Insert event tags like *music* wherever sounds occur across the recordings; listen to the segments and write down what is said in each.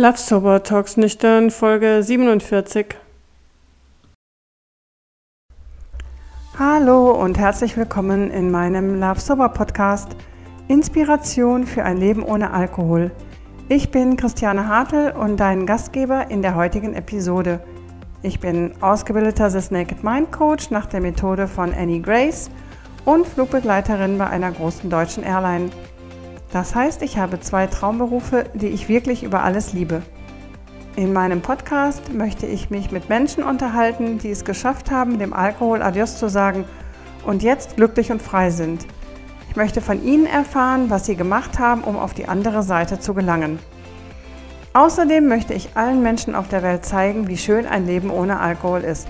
Love Sober Talks Nüchtern, Folge 47. Hallo und herzlich willkommen in meinem Love Sober Podcast Inspiration für ein Leben ohne Alkohol. Ich bin Christiane Hartl und dein Gastgeber in der heutigen Episode. Ich bin ausgebildeter The Naked Mind Coach nach der Methode von Annie Grace und Flugbegleiterin bei einer großen deutschen Airline. Das heißt, ich habe zwei Traumberufe, die ich wirklich über alles liebe. In meinem Podcast möchte ich mich mit Menschen unterhalten, die es geschafft haben, dem Alkohol Adios zu sagen und jetzt glücklich und frei sind. Ich möchte von ihnen erfahren, was sie gemacht haben, um auf die andere Seite zu gelangen. Außerdem möchte ich allen Menschen auf der Welt zeigen, wie schön ein Leben ohne Alkohol ist.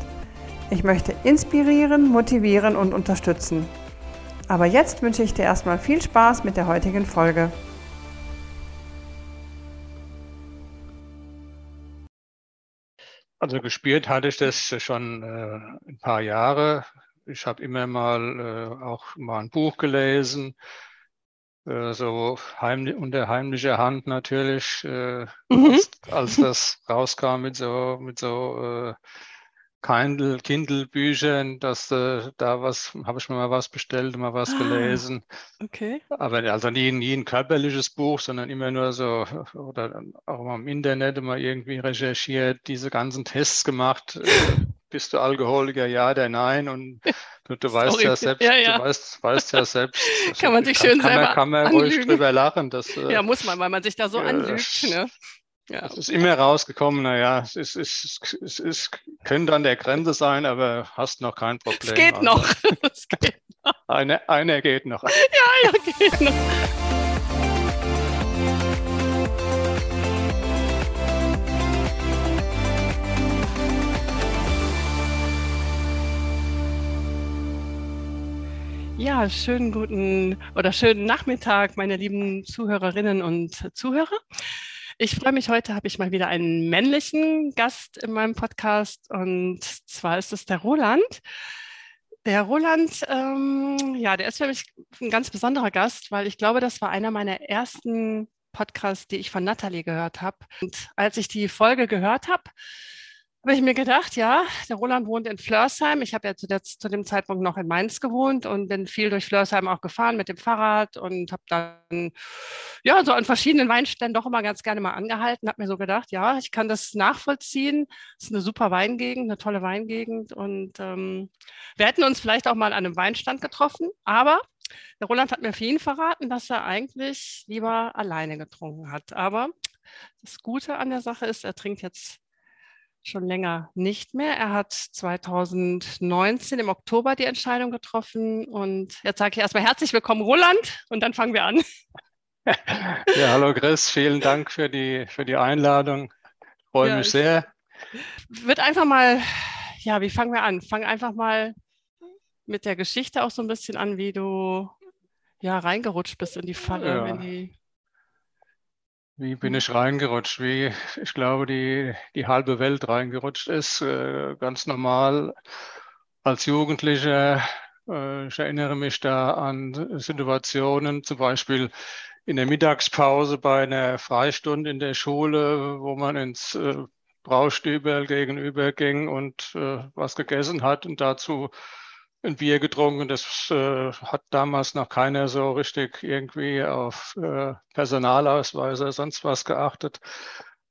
Ich möchte inspirieren, motivieren und unterstützen. Aber jetzt wünsche ich dir erstmal viel Spaß mit der heutigen Folge. Also gespielt hatte ich das schon äh, ein paar Jahre. Ich habe immer mal äh, auch mal ein Buch gelesen, äh, so heimlich, unter heimlicher Hand natürlich, äh, mhm. als, als, *laughs* das rauskam mit so, mit so äh, Kindle, Kindle-Büchern, dass äh, da was, habe ich mir mal was bestellt, mal was ah, gelesen. Okay. Aber also nie, nie ein körperliches Buch, sondern immer nur so, oder auch mal im Internet immer irgendwie recherchiert, diese ganzen Tests gemacht. Äh, *laughs* bist du Alkoholiker, ja oder nein? Und du, du weißt ja selbst, ja, ja. du weißt, weißt ja selbst. *laughs* kann man sich kann, schön kann selber man, kann man ruhig drüber lachen. Dass, äh, ja, muss man, weil man sich da so anlügt. Ne? Ja. Es ist immer rausgekommen, naja, es, ist, es, es, es könnte an der Grenze sein, aber hast noch kein Problem. Es geht also. noch. *laughs* es geht noch. Eine, einer geht noch. Ja, ja, geht noch. Ja, schönen guten oder schönen Nachmittag, meine lieben Zuhörerinnen und Zuhörer. Ich freue mich, heute habe ich mal wieder einen männlichen Gast in meinem Podcast und zwar ist es der Roland. Der Roland, ähm, ja, der ist für mich ein ganz besonderer Gast, weil ich glaube, das war einer meiner ersten Podcasts, die ich von Natalie gehört habe. Und als ich die Folge gehört habe, habe ich mir gedacht, ja, der Roland wohnt in Flörsheim. Ich habe ja zu, der, zu, dem Zeitpunkt noch in Mainz gewohnt und bin viel durch Flörsheim auch gefahren mit dem Fahrrad und habe dann ja so an verschiedenen Weinständen doch immer ganz gerne mal angehalten. Habe mir so gedacht, ja, ich kann das nachvollziehen. Es ist eine super Weingegend, eine tolle Weingegend und ähm, wir hätten uns vielleicht auch mal an einem Weinstand getroffen, aber der Roland hat mir für ihn verraten, dass er eigentlich lieber alleine getrunken hat. Aber das Gute an der Sache ist, er trinkt jetzt schon länger nicht mehr. Er hat 2019 im Oktober die Entscheidung getroffen. Und jetzt sage ich erstmal herzlich willkommen, Roland, und dann fangen wir an. Ja, hallo Chris, vielen Dank für die, für die Einladung. Ich freue ja, mich sehr. Wird einfach mal, ja, wie fangen wir an? Fang einfach mal mit der Geschichte auch so ein bisschen an, wie du ja reingerutscht bist in die Falle, ja. die wie bin ich reingerutscht? Wie ich glaube, die, die halbe Welt reingerutscht ist. Äh, ganz normal als Jugendlicher. Äh, ich erinnere mich da an Situationen, zum Beispiel in der Mittagspause bei einer Freistunde in der Schule, wo man ins äh, Braustübel gegenüber ging und äh, was gegessen hat und dazu ein Bier getrunken. Das äh, hat damals noch keiner so richtig irgendwie auf äh, Personalausweise, sonst was geachtet.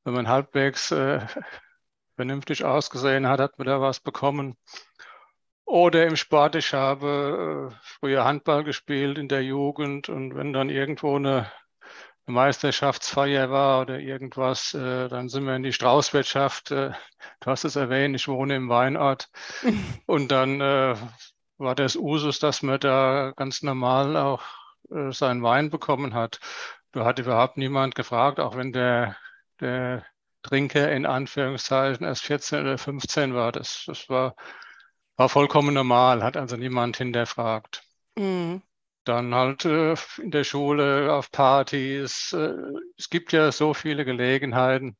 Wenn man halbwegs äh, vernünftig ausgesehen hat, hat man da was bekommen. Oder im Sport, ich habe äh, früher Handball gespielt in der Jugend und wenn dann irgendwo eine, eine Meisterschaftsfeier war oder irgendwas, äh, dann sind wir in die Straußwirtschaft. Äh, du hast es erwähnt, ich wohne im Weinort. *laughs* Und dann äh, war das Usus, dass man da ganz normal auch äh, seinen Wein bekommen hat. Da hat überhaupt niemand gefragt, auch wenn der, der Trinker in Anführungszeichen erst 14 oder 15 war. Das, das war, war vollkommen normal, hat also niemand hinterfragt. Mhm. Dann halt äh, in der Schule, auf Partys. Äh, es gibt ja so viele Gelegenheiten.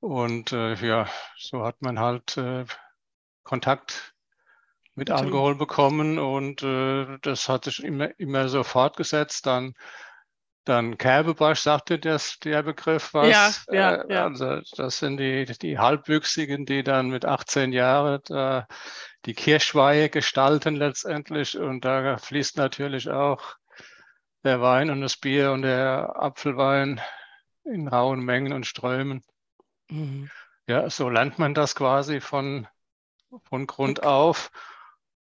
Und äh, ja, so hat man halt äh, Kontakt mit Alkohol bekommen und äh, das hat sich immer, immer so fortgesetzt. Dann Dann Kerbebarsch sagte das, der Begriff was. Ja, ja, äh, ja. Also das sind die, die Halbwüchsigen, die dann mit 18 Jahren äh, die Kirschweihe gestalten letztendlich. Und da fließt natürlich auch der Wein und das Bier und der Apfelwein in rauen Mengen und Strömen. Mhm. Ja, so lernt man das quasi von, von Grund okay. auf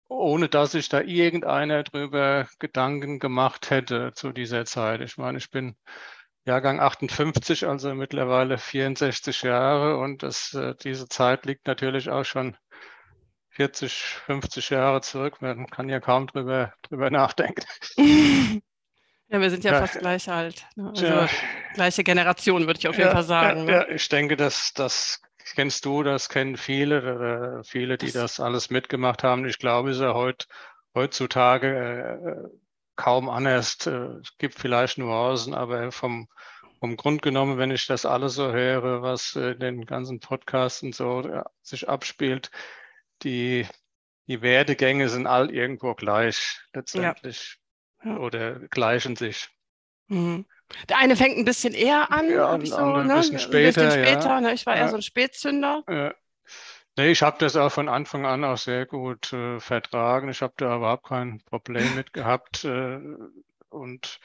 ohne dass sich da irgendeiner drüber Gedanken gemacht hätte zu dieser Zeit. Ich meine, ich bin Jahrgang 58, also mittlerweile 64 Jahre und das, äh, diese Zeit liegt natürlich auch schon 40, 50 Jahre zurück. Man kann ja kaum drüber, drüber nachdenken. *laughs* Ja, wir sind ja, ja fast gleich alt. Ne? Also ja. gleiche Generation, würde ich auf jeden Fall sagen. Ne? Ja, ich denke, dass das kennst du, das kennen viele, äh, viele, die das, das alles mitgemacht haben. Ich glaube, es ist ja heut, heutzutage äh, kaum anders. Äh, es gibt vielleicht Nuancen, aber vom, vom Grund genommen, wenn ich das alles so höre, was in den ganzen Podcasts und so äh, sich abspielt, die, die Werdegänge sind all irgendwo gleich letztendlich ja. Ja. oder gleichen sich. Mhm. Der eine fängt ein bisschen eher an, ja, ich so, ein ne? bisschen später. Ein bisschen später ja. ne? Ich war eher so ein Spätzünder. Ja. Nee, ich habe das auch von Anfang an auch sehr gut äh, vertragen. Ich habe da überhaupt kein Problem mit gehabt. Äh, und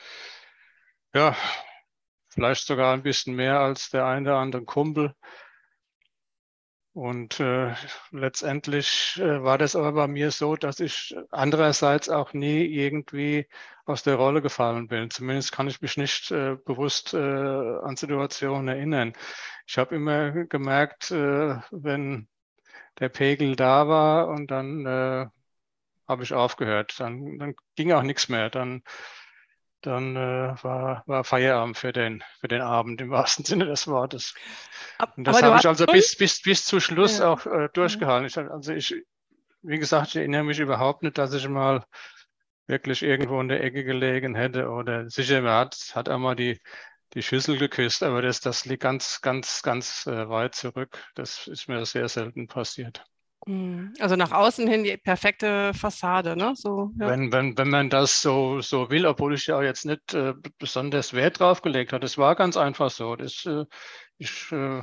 ja, vielleicht sogar ein bisschen mehr als der eine oder andere Kumpel. Und äh, letztendlich äh, war das aber bei mir so, dass ich andererseits auch nie irgendwie aus der Rolle gefallen bin. Zumindest kann ich mich nicht äh, bewusst äh, an Situationen erinnern. Ich habe immer gemerkt, äh, wenn der Pegel da war und dann äh, habe ich aufgehört. Dann, dann ging auch nichts mehr. Dann dann äh, war, war Feierabend für den, für den Abend im wahrsten *laughs* Sinne des Wortes. Und das habe ich also bis, bis, bis zu Schluss ja. auch äh, durchgehalten. Ich, also ich, wie gesagt, ich erinnere mich überhaupt nicht, dass ich mal wirklich irgendwo in der Ecke gelegen hätte oder sicher, man hat, hat einmal die, die Schüssel geküsst, aber das, das liegt ganz, ganz, ganz äh, weit zurück. Das ist mir sehr selten passiert. Mhm. Also nach außen hin die perfekte Fassade, ne? So, ja. wenn, wenn, wenn man das so, so will, obwohl ich ja jetzt nicht äh, besonders Wert drauf gelegt habe. Das war ganz einfach so. Das, äh, ich äh,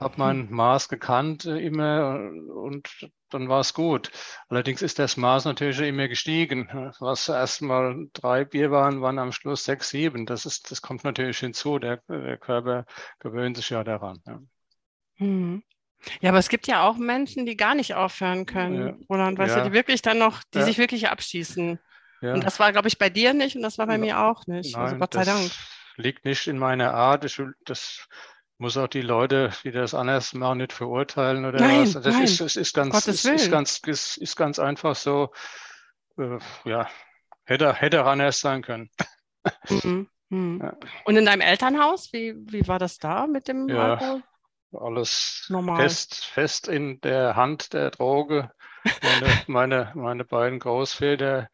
habe mein mhm. Maß gekannt äh, immer und dann war es gut. Allerdings ist das Maß natürlich immer gestiegen. Was erst mal drei Bier waren, waren am Schluss sechs, sieben. Das, ist, das kommt natürlich hinzu. Der, der Körper gewöhnt sich ja daran. Ja. Mhm. Ja, aber es gibt ja auch Menschen, die gar nicht aufhören können, ja. Roland, weißt ja. du, die wirklich dann noch, die ja. sich wirklich abschießen. Und das war, glaube ich, bei dir nicht und das war bei mir auch nicht. Also Nein, also Gott sei Dank. Liegt nicht in meiner Art. Ich, das muss auch die Leute, die das anders machen, nicht verurteilen oder nein, was. Das nein. ist, ist, ist, ganz, ist, ist, ganz, ist, ist ganz einfach so. Äh, ja, hätte, hätte anders sein können. Mhm. Mhm. Und in deinem Elternhaus, wie, wie war das da mit dem ja, Alkohol? Alles fest, fest in der Hand der Droge. Meine, *laughs* meine, meine beiden Großväter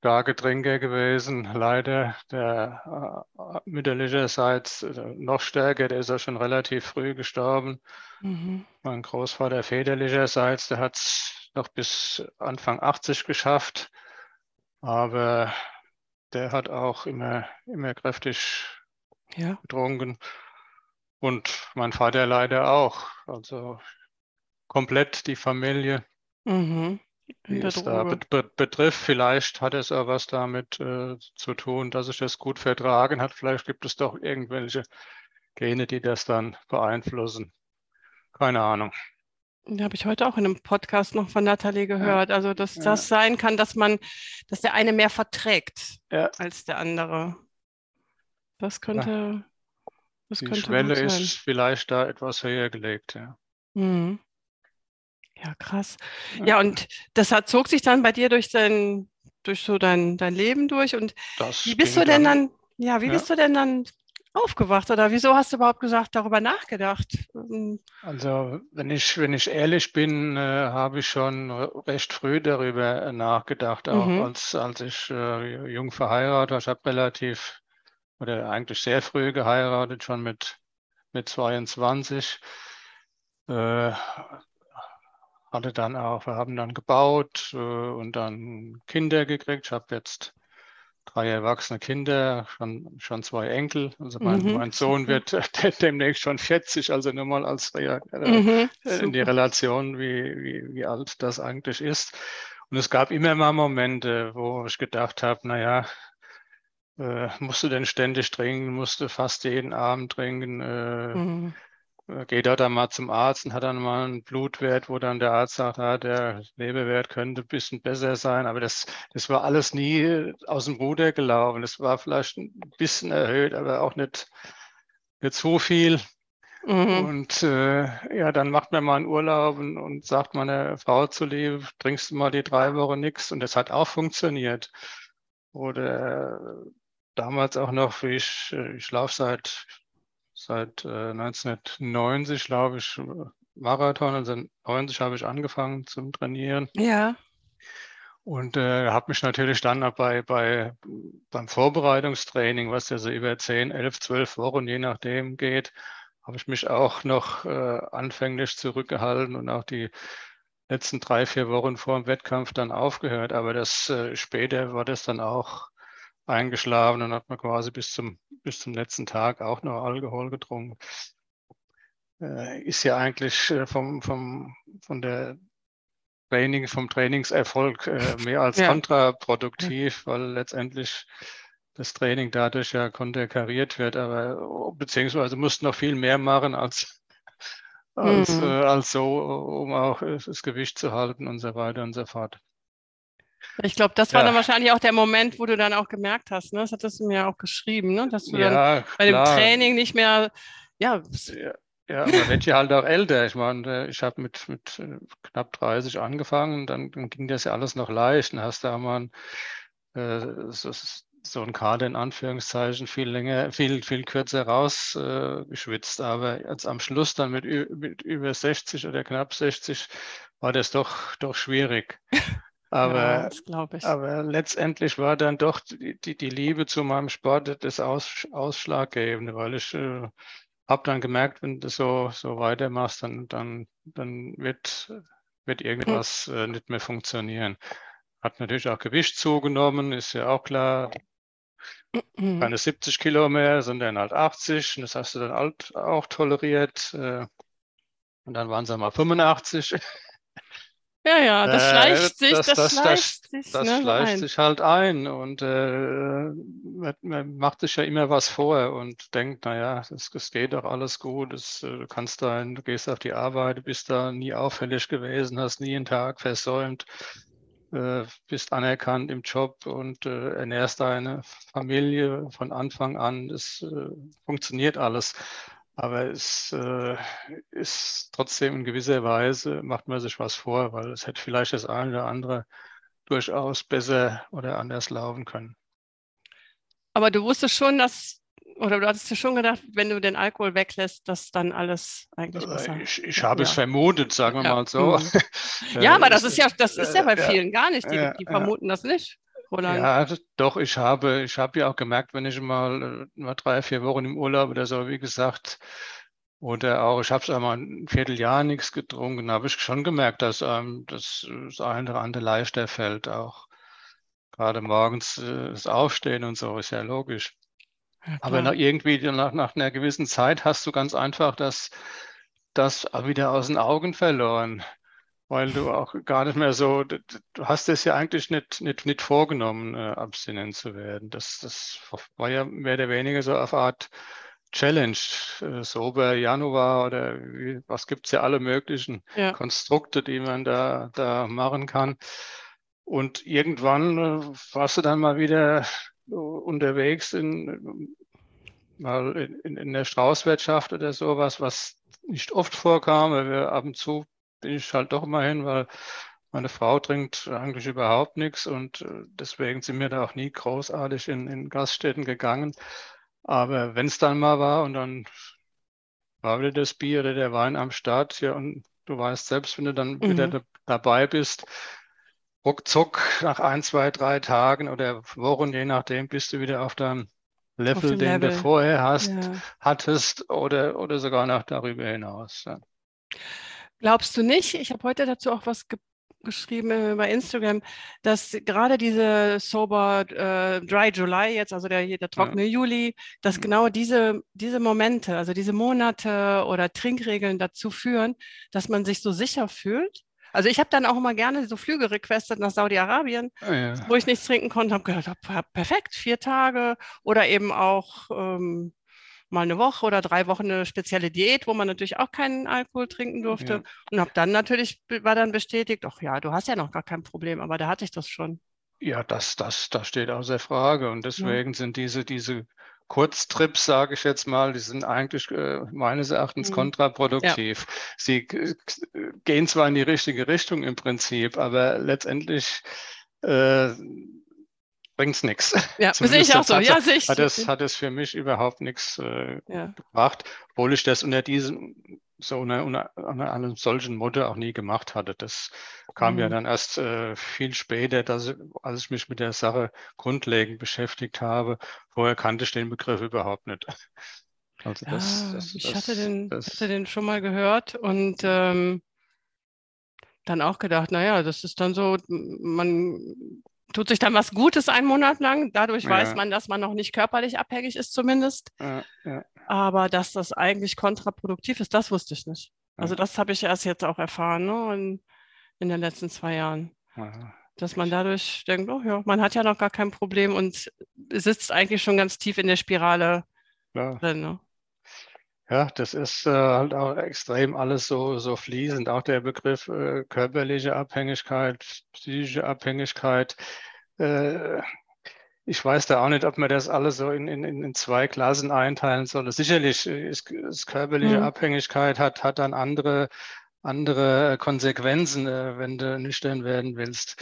starke Trinker gewesen, leider. Der äh, mütterlicherseits äh, noch stärker, der ist ja schon relativ früh gestorben. Mhm. Mein Großvater väterlicherseits, der hat es noch bis Anfang 80 geschafft, aber der hat auch immer, immer kräftig ja. getrunken. Und mein Vater leider auch. Also komplett die Familie. Mhm. Die es da bet betrifft. Vielleicht hat es auch was damit äh, zu tun, dass ich das gut vertragen hat. Vielleicht gibt es doch irgendwelche Gene, die das dann beeinflussen. Keine Ahnung. Da habe ich heute auch in einem Podcast noch von Nathalie gehört. Ja. Also, dass ja. das sein kann, dass man, dass der eine mehr verträgt ja. als der andere. Das könnte das die Schwelle ist vielleicht da etwas höher gelegt, ja. Mhm. Ja, krass. Ja. ja, und das hat, zog sich dann bei dir durch dein, durch so dein, dein Leben durch. Und das wie bist du denn dann, dann ja, wie ja. bist du denn dann aufgewacht oder wieso hast du überhaupt gesagt, darüber nachgedacht? Ähm, also, wenn ich, wenn ich ehrlich bin, äh, habe ich schon recht früh darüber nachgedacht, auch mhm. als, als ich äh, jung verheiratet war. Ich habe relativ oder eigentlich sehr früh geheiratet, schon mit, mit 22. Äh, hatte dann auch, wir haben dann gebaut äh, und dann Kinder gekriegt. Ich habe jetzt drei erwachsene Kinder, schon, schon zwei Enkel. Also mein, mhm, mein Sohn wird *laughs* demnächst schon 40, also nur mal als äh, mhm, in die Relation, wie, wie, wie alt das eigentlich ist. Und es gab immer mal Momente, wo ich gedacht habe, naja, äh, musst du denn ständig trinken, musst du fast jeden Abend trinken, äh, mhm. Äh, geht er dann mal zum Arzt und hat dann mal einen Blutwert, wo dann der Arzt sagt, ah, der Leberwert könnte ein bisschen besser sein. Aber das, das war alles nie aus dem Ruder gelaufen. Das war vielleicht ein bisschen erhöht, aber auch nicht, nicht so viel. Mhm. Und äh, ja, dann macht man mal einen Urlaub und, und sagt meiner Frau zu lieb, trinkst du mal die drei Wochen nichts. Und das hat auch funktioniert. Oder damals auch noch, wie ich, ich laufe seit seit äh, 1990, glaube ich, Marathon. Also 90 habe ich angefangen zum Trainieren. Ja. Und äh, habe mich natürlich dann bei, bei, beim Vorbereitungstraining, was ja so über 10, 11, 12 Wochen je nachdem geht, habe ich mich auch noch äh, anfänglich zurückgehalten und auch die letzten drei, vier Wochen vor dem Wettkampf dann aufgehört. Aber das äh, später war das dann auch eingeschlafen und hat man quasi bis zum, bis zum letzten Tag auch noch Alkohol getrunken. Äh, ist ja eigentlich äh, vom, vom, von der Training, vom Trainingserfolg äh, *laughs* mehr als ja. kontraproduktiv, weil letztendlich das Training dadurch ja konterkariert wird, aber beziehungsweise muss noch viel mehr machen als, als, mhm. äh, als so, um auch das Gewicht zu halten und so weiter und so fort. Ich glaube, das war ja. dann wahrscheinlich auch der Moment, wo du dann auch gemerkt hast, ne? das hattest du mir auch geschrieben, ne? dass du ja, dann bei dem Training nicht mehr, ja. Ja, ja man wird ja halt auch älter. Ich meine, ich habe mit, mit äh, knapp 30 angefangen, dann, dann ging das ja alles noch leicht. Dann hast du einmal äh, so, so ein Kader in Anführungszeichen viel länger, viel, viel kürzer rausgeschwitzt. Äh, Aber jetzt am Schluss dann mit, mit über 60 oder knapp 60 war das doch, doch schwierig. *laughs* Aber, ja, aber letztendlich war dann doch die, die, die, Liebe zu meinem Sport das Aus, Ausschlaggebende, weil ich äh, habe dann gemerkt, wenn du so, so weitermachst, dann, dann, dann wird, wird irgendwas hm. äh, nicht mehr funktionieren. Hat natürlich auch Gewicht zugenommen, ist ja auch klar. Mhm. Keine 70 Kilo mehr, sondern halt 80. Und das hast du dann halt auch toleriert. Äh, und dann waren es einmal 85. Ja, ja, das äh, schleicht sich, das, das, das schleicht sich. Das ne, schleicht sich halt ein und äh, man macht sich ja immer was vor und denkt, naja, das, das geht doch alles gut, das, äh, du kannst da, du gehst auf die Arbeit, bist da nie auffällig gewesen, hast nie einen Tag versäumt, äh, bist anerkannt im Job und äh, ernährst deine Familie von Anfang an. Das äh, funktioniert alles. Aber es äh, ist trotzdem in gewisser Weise, macht man sich was vor, weil es hätte vielleicht das eine oder andere durchaus besser oder anders laufen können. Aber du wusstest schon, dass, oder du hattest dir schon gedacht, wenn du den Alkohol weglässt, dass dann alles eigentlich äh, besser Ich, ich habe ja. es vermutet, sagen wir ja. mal so. Mhm. *laughs* ja, aber das ist ja, das ist ja bei vielen gar nicht. Die, die vermuten das nicht. Roland? Ja, doch, ich habe, ich habe ja auch gemerkt, wenn ich mal, äh, mal drei, vier Wochen im Urlaub oder so, wie gesagt, oder auch, ich habe es einmal ein Vierteljahr nichts getrunken, habe ich schon gemerkt, dass ähm, das, das eine oder andere leichter fällt, auch gerade morgens äh, das Aufstehen und so, ist ja logisch. Ja, Aber nach, irgendwie nach, nach einer gewissen Zeit hast du ganz einfach das, das wieder aus den Augen verloren weil du auch gar nicht mehr so, du hast es ja eigentlich nicht, nicht, nicht vorgenommen, äh, abstinent zu werden. Das, das war ja mehr oder weniger so auf Art Challenge, äh, Sober Januar oder wie, was gibt es ja alle möglichen ja. Konstrukte, die man da, da machen kann. Und irgendwann äh, warst du dann mal wieder unterwegs in, mal in, in der Straußwirtschaft oder sowas, was nicht oft vorkam, weil wir ab und zu bin ich halt doch immer hin, weil meine Frau trinkt eigentlich überhaupt nichts und äh, deswegen sind wir da auch nie großartig in, in Gaststätten gegangen. Aber wenn es dann mal war und dann war wieder das Bier oder der Wein am Start, ja, und du weißt selbst, wenn du dann mhm. wieder dabei bist, ruckzuck nach ein, zwei, drei Tagen oder Wochen, je nachdem, bist du wieder auf deinem Level, den Level. du vorher hast, ja. hattest oder, oder sogar noch darüber hinaus. Ja. Glaubst du nicht? Ich habe heute dazu auch was geschrieben äh, bei Instagram, dass gerade diese Sober äh, Dry July jetzt, also der, der trockene ja. Juli, dass mhm. genau diese, diese Momente, also diese Monate oder Trinkregeln dazu führen, dass man sich so sicher fühlt. Also ich habe dann auch immer gerne so Flüge requestet nach Saudi-Arabien, oh ja. wo ich nichts trinken konnte, habe gedacht, perfekt, vier Tage oder eben auch ähm, mal eine Woche oder drei Wochen eine spezielle Diät, wo man natürlich auch keinen Alkohol trinken durfte. Ja. Und habe dann natürlich, war dann bestätigt, ach ja, du hast ja noch gar kein Problem, aber da hatte ich das schon. Ja, das, das, das steht außer Frage. Und deswegen ja. sind diese, diese Kurztrips, sage ich jetzt mal, die sind eigentlich äh, meines Erachtens mhm. kontraproduktiv. Ja. Sie äh, gehen zwar in die richtige Richtung im Prinzip, aber letztendlich äh, bringt es nichts. Ja, *laughs* sehe ich auch so. Hat, ja, sehe ich. Hat es, hat es für mich überhaupt nichts äh, ja. gebracht, obwohl ich das unter diesem, so unter, unter, unter einem solchen Motto auch nie gemacht hatte. Das kam mhm. ja dann erst äh, viel später, dass als ich mich mit der Sache grundlegend beschäftigt habe. Vorher kannte ich den Begriff überhaupt nicht. *laughs* Also ja, das, das, ich das, hatte, den, hatte den schon mal gehört und ähm, dann auch gedacht, naja, das ist dann so, man tut sich dann was Gutes einen Monat lang. Dadurch ja. weiß man, dass man noch nicht körperlich abhängig ist, zumindest. Ja, ja. Aber dass das eigentlich kontraproduktiv ist, das wusste ich nicht. Also das habe ich erst jetzt auch erfahren ne? in, in den letzten zwei Jahren. Dass man dadurch denkt, oh ja, man hat ja noch gar kein Problem und sitzt eigentlich schon ganz tief in der Spirale drin. Ne? Ja, das ist äh, halt auch extrem alles so, so fließend. Auch der Begriff äh, körperliche Abhängigkeit, psychische Abhängigkeit. Äh, ich weiß da auch nicht, ob man das alles so in, in, in zwei Klassen einteilen soll. Sicherlich ist, ist körperliche mhm. Abhängigkeit hat, hat dann andere, andere Konsequenzen, äh, wenn du nüchtern werden willst.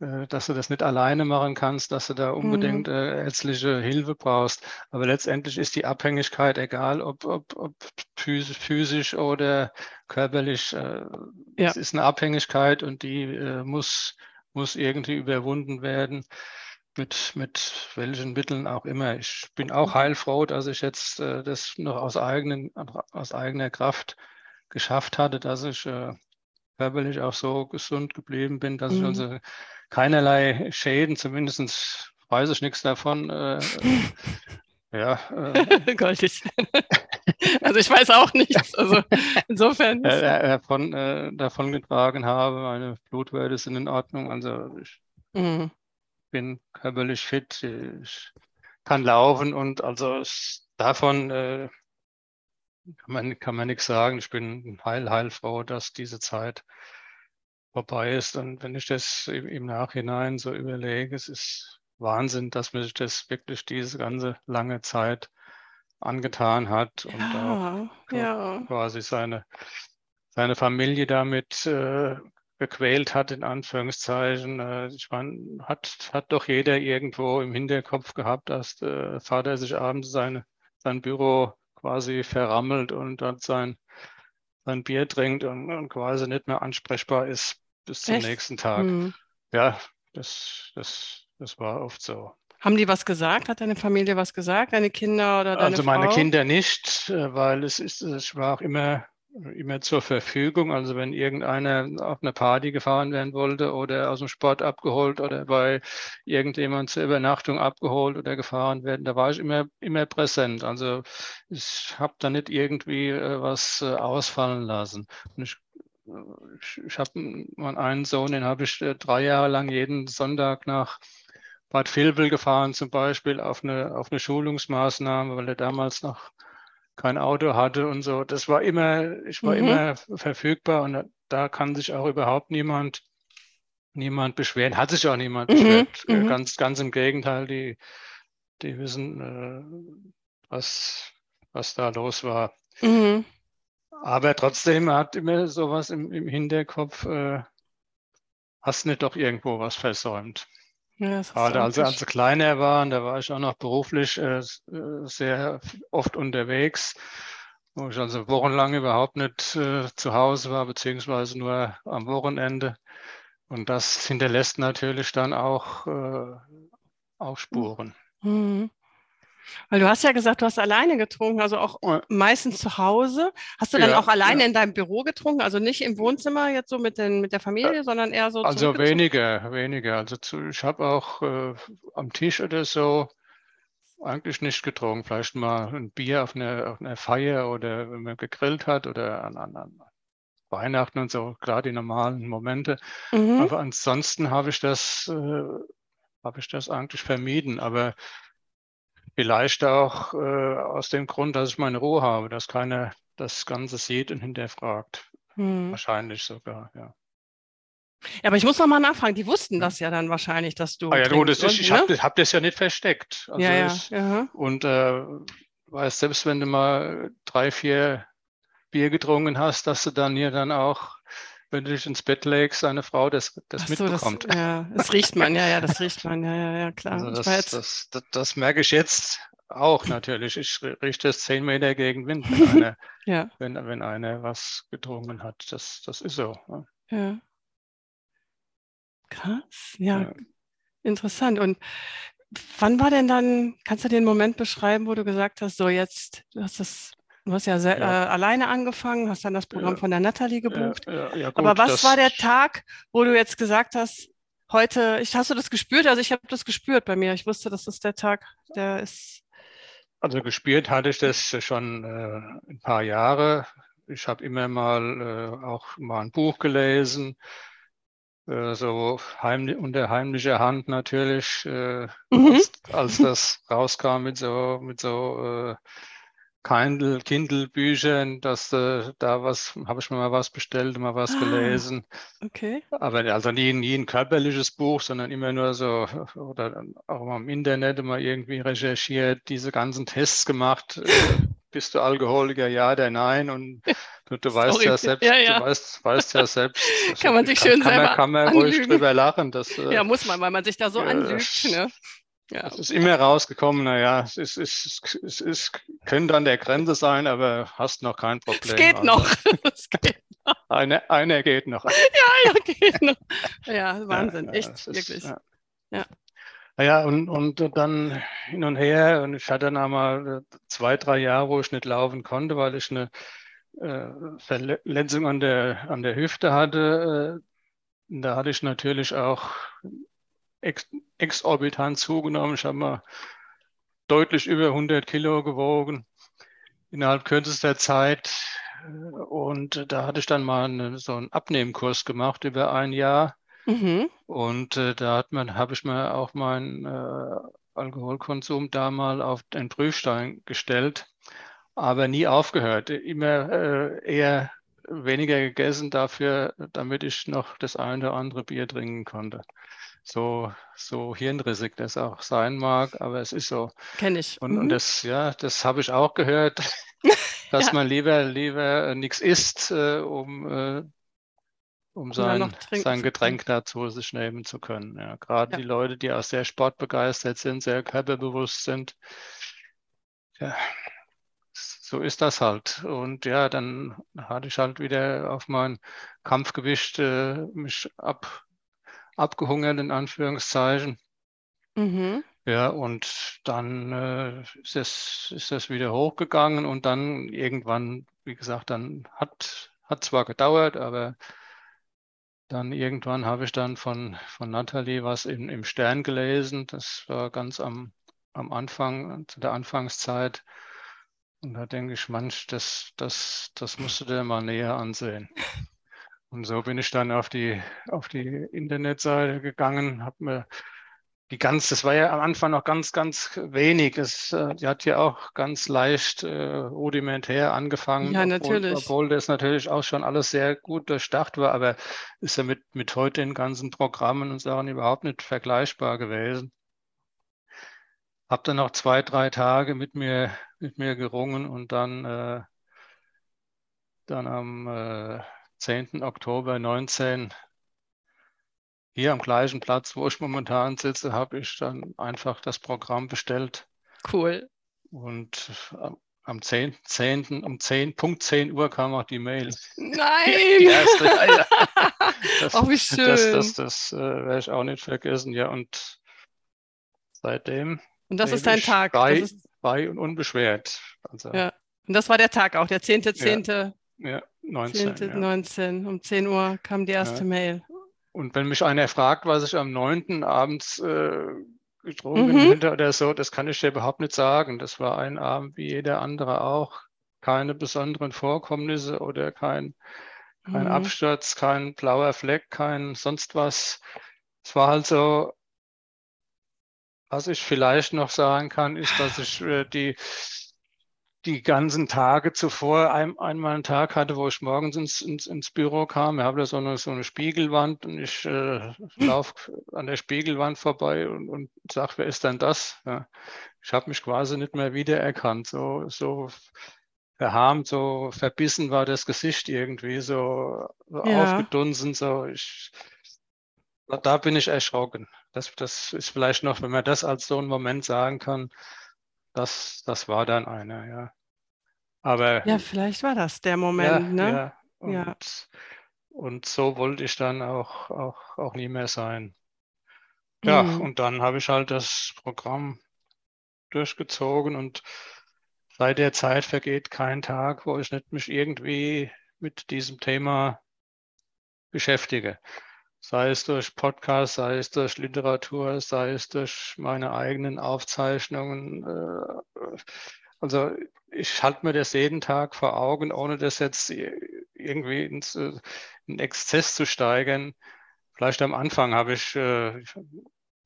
Äh, dass du das nicht alleine machen kannst, dass du da unbedingt mhm. äh, ärztliche Hilfe brauchst. Aber letztendlich ist die Abhängigkeit egal, ob, ob, ob physisch oder körperlich. Äh, ja. Es ist eine Abhängigkeit und die äh, muss, muss irgendwie überwunden werden. Mit, mit welchen Mitteln auch immer. Ich bin auch heilfroh, dass ich jetzt äh, das noch aus, eigenen, aus eigener Kraft geschafft hatte, dass ich äh, körperlich auch so gesund geblieben bin, dass mhm. ich also keinerlei Schäden, zumindest weiß ich nichts davon. Äh, *laughs* ja. *laughs* Äh, Goldig. *laughs* also ich weiß auch nichts. Also insofern. Äh, davon, äh, davon getragen habe. Meine Blutwerte sind in Ordnung. Also ich mhm. bin körperlich fit. Ich kann laufen und also davon äh, kann man, kann man nichts sagen. Ich bin heil, heilfroh, dass diese Zeit vorbei ist. Und wenn ich das im Nachhinein so überlege, es ist Wahnsinn, dass man sich das wirklich diese ganze lange Zeit angetan hat und ja, auch ja. quasi seine, seine Familie damit äh, gequält hat, in Anführungszeichen. Äh, ich meine, hat, hat doch jeder irgendwo im Hinterkopf gehabt, dass der Vater sich abends seine, sein Büro quasi verrammelt und dann sein, sein Bier trinkt und, und quasi nicht mehr ansprechbar ist bis zum Echt? nächsten Tag. Hm. Ja, das, das, das war oft so. Haben die was gesagt? Hat deine Familie was gesagt? Deine Kinder oder deine Also meine Frau? Kinder nicht, äh, weil es ist, ich war auch immer, immer zur Verfügung. Also wenn irgendeiner auf eine Party gefahren werden wollte oder aus dem Sport abgeholt oder bei irgendjemand zur Übernachtung abgeholt oder gefahren werden, da war ich immer, immer präsent. Also ich habe da nicht irgendwie äh, was äh, ausfallen lassen. Und ich ich, ich habe meinen einen Sohn, den habe ich äh, drei Jahre lang jeden Sonntag nach Bad Vilbel gefahren, zum Beispiel auf eine, auf eine Schulungsmaßnahme, weil er damals noch kein Auto hatte und so. Das war immer, ich war mhm. immer verfügbar und da kann sich auch überhaupt niemand, niemand beschweren. Hat sich auch niemand mhm. beschwert. Äh, mhm. Ganz, ganz im Gegenteil, die, die wissen, äh, was, was da los war. Mhm. Aber trotzdem hat immer sowas im, im Hinterkopf, äh, hast nicht doch irgendwo was versäumt. Ja, Gerade als, als ich kleiner war, und da war ich auch noch beruflich äh, äh, sehr oft unterwegs, wo ich also wochenlang überhaupt nicht äh, zu Hause war, beziehungsweise nur am Wochenende. Und das hinterlässt natürlich dann auch, äh, auch Spuren. Mhm. Weil du hast ja gesagt, du hast alleine getrunken, also auch meistens zu Hause. Hast du dann ja, auch alleine ja. in deinem Büro getrunken, also nicht im Wohnzimmer jetzt so mit, den, mit der Familie, sondern eher so. Also weniger, weniger. Also zu, ich habe auch äh, am Tisch oder so eigentlich nicht getrunken. Vielleicht mal ein Bier auf einer, auf einer Feier oder wenn man gegrillt hat oder an, an, an Weihnachten und so, gerade die normalen Momente. Mhm. Aber ansonsten habe ich das, äh, habe ich das eigentlich vermieden. Aber vielleicht auch äh, aus dem Grund, dass ich meine Ruhe habe, dass keiner das Ganze sieht und hinterfragt. Mhm. Wahrscheinlich sogar, ja. Ja, aber ich muss noch mal nachfragen. Die wussten das ja dann wahrscheinlich, dass du. Ah, ja, du, das ist, ich habe ne? hab das ja nicht versteckt. Also ja, ja. Ich, ja. Und äh, weiß, selbst wenn du mal drei, vier Bier getrunken hast, dass du dann hier dann auch, wenn du dich ins Bett legst, eine Frau das, das so, mitbekommt. Das, ja, das riecht man, ja, ja, das riecht man, ja, ja, ja klar. Also das, das, das, das, merke ich jetzt auch natürlich. Ich rieche das zehn Meter gegen Wind, wenn einer, *laughs* ja. wenn, wenn einer was getrunken hat. Das, das ist so. Ja. Krass, ja. ja. Interessant. Und wann war denn dann, kannst du den Moment beschreiben, wo du gesagt hast, so jetzt, du hast das Du hast ja, ja. Äh, alleine angefangen, hast dann das Programm ja. von der Natalie gebucht. Ja, gut, Aber was war der Tag, wo du jetzt gesagt hast, heute, ich, hast du das gespürt? Also ich habe das gespürt bei mir. Ich wusste, das ist der Tag, der ist. Also gespürt hatte ich das schon äh, ein paar Jahre. Ich habe immer mal äh, auch mal ein Buch gelesen, äh, so heimlich, unter heimlicher Hand natürlich, äh, mhm. als, als, *laughs* das rauskam mit so, mit so äh, Kindle, Kindle-Büchern, dass äh, da was, habe ich mir mal was bestellt, mal was ah, gelesen. Okay. Aber also nie, nie ein körperliches Buch, sondern immer nur so, oder auch mal im Internet mal irgendwie recherchiert, diese ganzen Tests gemacht. Äh, bist du Alkoholiker, ja oder nein? Und du, du weißt ja selbst, ja, ja. du weißt, weißt ja selbst. *laughs* kann man sich kann, schön kann selber man, kann man ruhig drüber lachen. Dass, äh, ja, muss man, weil man sich da so anlügt. Ne? Ja. Es ist immer rausgekommen, naja, es, ist, es, es, es könnte an der Grenze sein, aber hast noch kein Problem. Es geht also. noch. *laughs* es geht noch. Eine, einer geht noch. Ja, ja, geht noch. Ja, *laughs* Wahnsinn, ja, echt, wirklich. ja. ja. Naja, und, und dann hin und her. Und ich hatte dann einmal zwei, drei Jahre, wo ich nicht laufen konnte, weil ich eine äh, Verletzung an der, an der Hüfte hatte. Äh, da hatte ich natürlich auch ex exorbitant zugenommen. Ich habe mal deutlich über 100 Kilo gewogen innerhalb kürzester Zeit. Und da hatte ich dann mal eine, so einen Abnehmkurs gemacht über ein Jahr. Mhm. Und äh, da hat man, habe ich mir auch meinen äh, Alkoholkonsum da mal auf den Prüfstein gestellt, aber nie aufgehört. Immer äh, eher weniger gegessen dafür, damit ich noch das eine oder andere Bier trinken konnte so, so hirnrissig das auch sein mag, aber es ist so. Kenne ich. Und, mhm. und das, ja, das habe ich auch gehört, *laughs* dass ja. man lieber, lieber äh, nichts isst, äh, um, äh, um sein, sein Getränk dazu sich nehmen zu können. Ja, gerade ja. die Leute, die auch sehr sportbegeistert sind, sehr körperbewusst sind. Ja, so ist das halt. Und ja, dann hatte ich halt wieder auf mein Kampfgewicht äh, mich ab, abgehungert, in Anführungszeichen. Mhm. Ja, und dann äh, ist, es, ist das wieder hochgegangen und dann irgendwann, wie gesagt, dann hat, hat zwar gedauert, aber dann irgendwann habe ich dann von, von Nathalie was im, im Stern gelesen. Das war ganz am, am Anfang, zu der Anfangszeit. Und da denke ich, manch, das, das, das musst du dir mal näher ansehen. Und so bin ich dann auf die, auf die Internetseite gegangen, habe mir die ganz, das war ja am Anfang noch ganz, ganz wenig. Es, äh, die hat ja auch ganz leicht äh, rudimentär angefangen. Ja, natürlich. Obwohl, obwohl das natürlich auch schon alles sehr gut durchdacht war, aber ist ja mit, mit heute den ganzen Programmen und Sachen überhaupt nicht vergleichbar gewesen. Hab dann noch zwei, drei Tage mit mir, mit mir gerungen und dann, äh, dann am äh, 10. Oktober 19 hier am gleichen Platz, wo ich momentan sitze, habe ich dann einfach das Programm bestellt. Cool. Und am 10. 10. um 10, Punkt 10 Uhr kam auch die Mail. Nein! Die erste, ja, Das, oh, wie schön. Das, das, das äh, werde ich auch nicht vergessen. Ja, und seitdem. Und das ist dein Tag. Frei, ist... frei und unbeschwert. Also, ja, und das war der Tag auch, der 10.10. 10. Ja, ja 19. 10. Ja. 19. Um 10 Uhr kam die erste ja. Mail. Und wenn mich einer fragt, was ich am 9. abends äh, getrunken mhm. hätte oder so, das kann ich dir überhaupt nicht sagen. Das war ein Abend wie jeder andere auch. Keine besonderen Vorkommnisse oder kein, kein mhm. Absturz, kein blauer Fleck, kein sonst was. Es war halt so, was ich vielleicht noch sagen kann, ist, dass ich äh, die, die ganzen Tage zuvor ein, einmal einen Tag hatte, wo ich morgens ins, ins, ins Büro kam. Wir haben da so eine, so eine Spiegelwand und ich äh, laufe an der Spiegelwand vorbei und, und sage, wer ist denn das? Ja. Ich habe mich quasi nicht mehr wiedererkannt. So, so verharmt, so verbissen war das Gesicht irgendwie, so, so ja. aufgedunsen. So. Ich, da bin ich erschrocken. Das, das ist vielleicht noch, wenn man das als so einen Moment sagen kann, das, das war dann einer, ja. Aber, ja, vielleicht war das der Moment, ja, ne? Ja. Und, ja. und so wollte ich dann auch, auch, auch nie mehr sein. Ja, mhm. und dann habe ich halt das Programm durchgezogen und seit der Zeit vergeht kein Tag, wo ich nicht mich irgendwie mit diesem Thema beschäftige sei es durch Podcast, sei es durch Literatur, sei es durch meine eigenen Aufzeichnungen. Äh, also ich halte mir das jeden Tag vor Augen, ohne das jetzt irgendwie ins, äh, in Exzess zu steigern. Vielleicht am Anfang habe ich äh,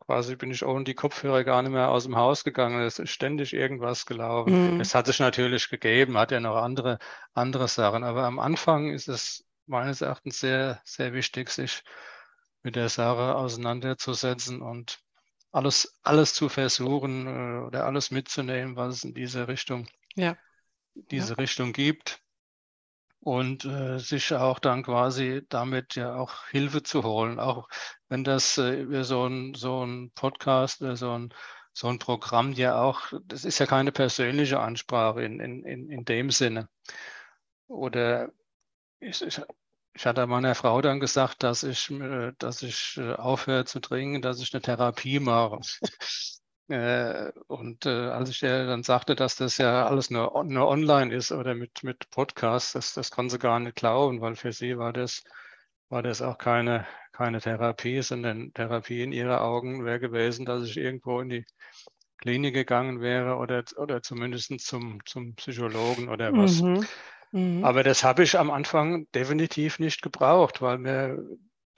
quasi bin ich ohne die Kopfhörer gar nicht mehr aus dem Haus gegangen. Es ist ständig irgendwas gelaufen. Mhm. Es hat sich natürlich gegeben, hat ja noch andere, andere Sachen. Aber am Anfang ist es meines Erachtens sehr, sehr wichtig, sich mit der Sache auseinanderzusetzen und alles, alles zu versuchen äh, oder alles mitzunehmen, was es in diese Richtung, ja. diese ja. Richtung gibt. Und äh, sich auch dann quasi damit ja auch Hilfe zu holen, auch wenn das äh, über so ein, so ein Podcast oder so ein, so ein Programm ja auch, das ist ja keine persönliche Ansprache in, in, in, in dem Sinne. Oder ich, ich, ich hatte meiner Frau dann gesagt, dass ich, äh, dass ich äh, aufhöre zu trinken, dass ich eine Therapie mache. *laughs* Äh, und als ich ihr dann sagte, dass das ja alles nur, nur online ist oder mit, mit Podcasts, das, das konnte sie gar nicht glauben, weil für sie war das, war das auch keine, keine Therapie, sondern Therapie in ihre Augen wäre gewesen, dass ich irgendwo in die Klinik gegangen wäre oder, oder zumindest zum, zum Psychologen oder was. Mhm. Mhm. Aber das habe ich am Anfang definitiv nicht gebraucht, weil mir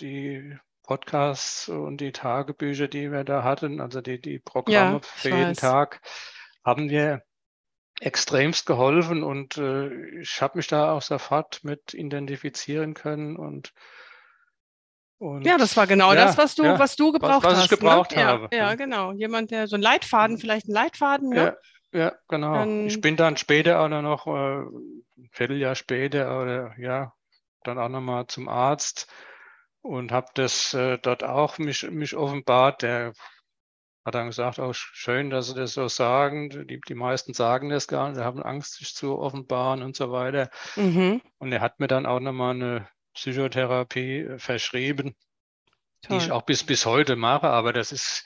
die Podcasts und die Tagebücher, die wir da hatten, also die, die Programme ja, für jeden weiß. Tag, haben mir extremst geholfen und äh, ich habe mich da auch sofort mit identifizieren können und und, ja, das war genau ja, das, was du, ja, was du gebraucht was, was hast. Ich ne? gebraucht ne? habe. Ja, ja, genau. Jemand, der so ein Leitfaden, vielleicht ein Leitfaden. Ne? Ja, genau. Dann, ich bin dann später auch noch, äh, ein Vierteljahr später, oder ja, dann auch nochmal zum Arzt und habe das äh, dort auch mich, mich offenbart. Der hat dann gesagt, auch oh, schön, dass Sie das so sagen. Die, die meisten sagen das gar nicht, sie haben Angst, sich zu offenbaren und so weiter. Mhm. Und er hat mir dann auch nochmal eine Psychotherapie verschrieben, Toll. die ich auch bis, bis heute mache. Aber das ist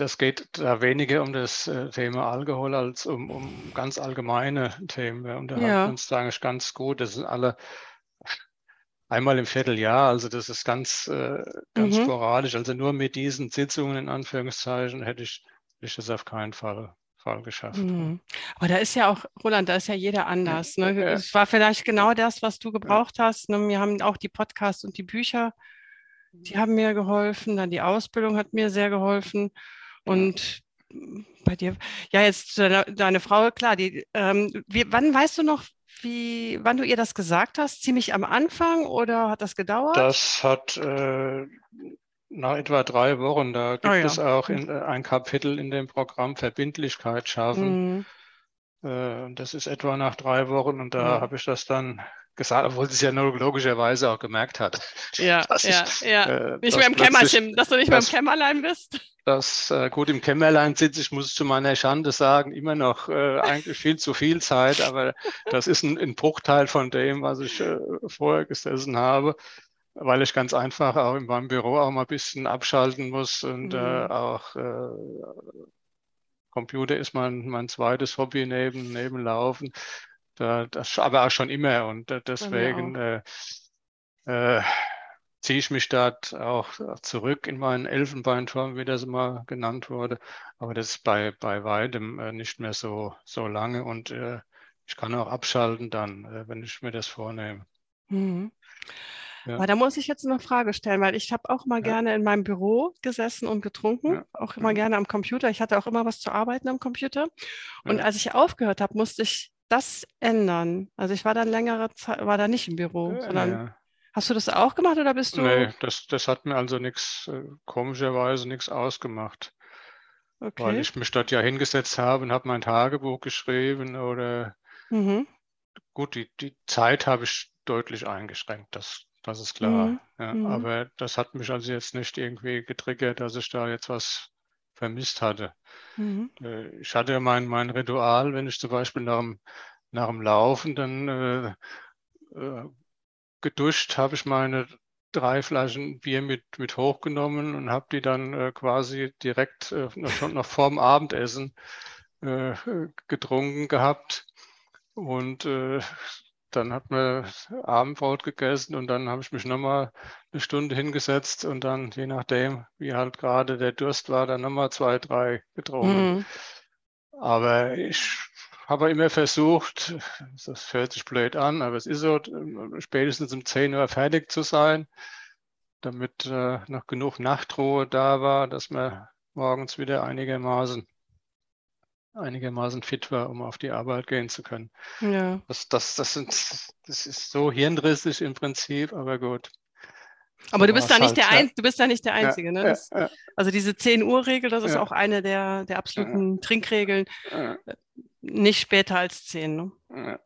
das geht da weniger um das äh, Thema Alkohol als um, um ganz allgemeine Themen. Wir unterhalten ja. uns da eigentlich ganz gut. Das sind alle einmal im Vierteljahr, also das ist ganz, äh, ganz mhm. sporadisch. Also nur mit diesen Sitzungen in Anführungszeichen hätte ich, hätte ich das auf keinen Fall, Fall geschafft. Mhm. Aber da ist ja auch, Roland, da ist ja jeder anders. Ne? Ja. Es war vielleicht genau das, was du gebraucht ja. hast. Ne? Wir haben auch die Podcasts und die Bücher, die haben mir geholfen. Dann die Ausbildung hat mir sehr geholfen. Und bei dir, ja, jetzt deine, Frau, klar, die, ähm, wie, wann weißt du noch, wie, wann du ihr das gesagt hast? Ziemlich am Anfang oder hat das gedauert? Das hat äh, nach etwa drei Wochen, da gibt oh, ja. es auch in, äh, ein Kapitel in dem Programm Verbindlichkeit schaffen. Mhm. Äh, das ist etwa nach drei Wochen und da mhm. habe ich das dann gesagt, obwohl sie es ja nur logischerweise auch gemerkt hat. *laughs* Ja, ja, ich, ja. Äh, nicht mehr im Kämmerchen, dass du nicht mehr im Kämmerlein bist das äh, gut im Kämmerlein sitze, ich muss zu meiner Schande sagen, immer noch äh, eigentlich viel zu viel Zeit, aber das ist ein, ein Bruchteil von dem, was ich äh, vorher gesessen habe, weil ich ganz einfach auch in meinem Büro auch mal ein bisschen abschalten muss und äh, mhm. auch äh, Computer ist mein, mein zweites Hobby neben, neben Laufen. Da, das aber auch schon immer und deswegen äh, äh, ziehe ich mich da auch zurück in meinen Elfenbeinturm, wie das mal genannt wurde. Aber das ist bei, bei weitem äh, nicht mehr so, so lange und äh, ich kann auch abschalten dann, äh, wenn ich mir das vornehme. Mhm. Ja. Aber da muss ich jetzt eine Frage stellen, weil ich habe auch mal ja. gerne in meinem Büro gesessen und getrunken, ja. auch immer gerne am Computer. Ich hatte auch immer was zu arbeiten am Computer. Und als ich aufgehört habe, musste ich das ändern. Also ich war dann längere Zeit, war da nicht im Büro, sondern Hast du das auch gemacht oder bist du? Nee, das, das hat mir also nichts, äh, komischerweise nichts ausgemacht. Okay. Weil ich mich dort ja hingesetzt habe und habe mein Tagebuch geschrieben oder mhm. gut, die, die Zeit habe ich deutlich eingeschränkt, das, das ist klar. Mhm. Ja, mhm. Aber das hat mich also jetzt nicht irgendwie getriggert, dass ich da jetzt was vermisst hatte. Mhm. Äh, ich hatte ja mein, mein Ritual, wenn ich zum Beispiel nach dem, nach dem Laufen dann äh, äh, geduscht habe ich meine drei Flaschen Bier mit, mit hochgenommen und habe die dann äh, quasi direkt äh, schon noch vorm Abendessen äh, getrunken gehabt. Und äh, dann hat man Abendbrot gegessen und dann habe ich mich nochmal eine Stunde hingesetzt und dann, je nachdem, wie halt gerade der Durst war, dann nochmal zwei, drei getrunken. Mhm. Aber ich habe immer versucht, das hört sich blöd an, aber es ist so, spätestens um 10 Uhr fertig zu sein, damit äh, noch genug Nachtruhe da war, dass man morgens wieder einigermaßen, einigermaßen fit war, um auf die Arbeit gehen zu können. Ja. Das, das, das, sind, das ist so hirnrissig im Prinzip, aber gut. Aber du bist, da nicht halt, der Ein du bist da nicht der Einzige. Ja, ne? Das, ja, also diese 10-Uhr-Regel, das ist auch eine der, der absoluten Trinkregeln nicht später als 10. Ne? Ja.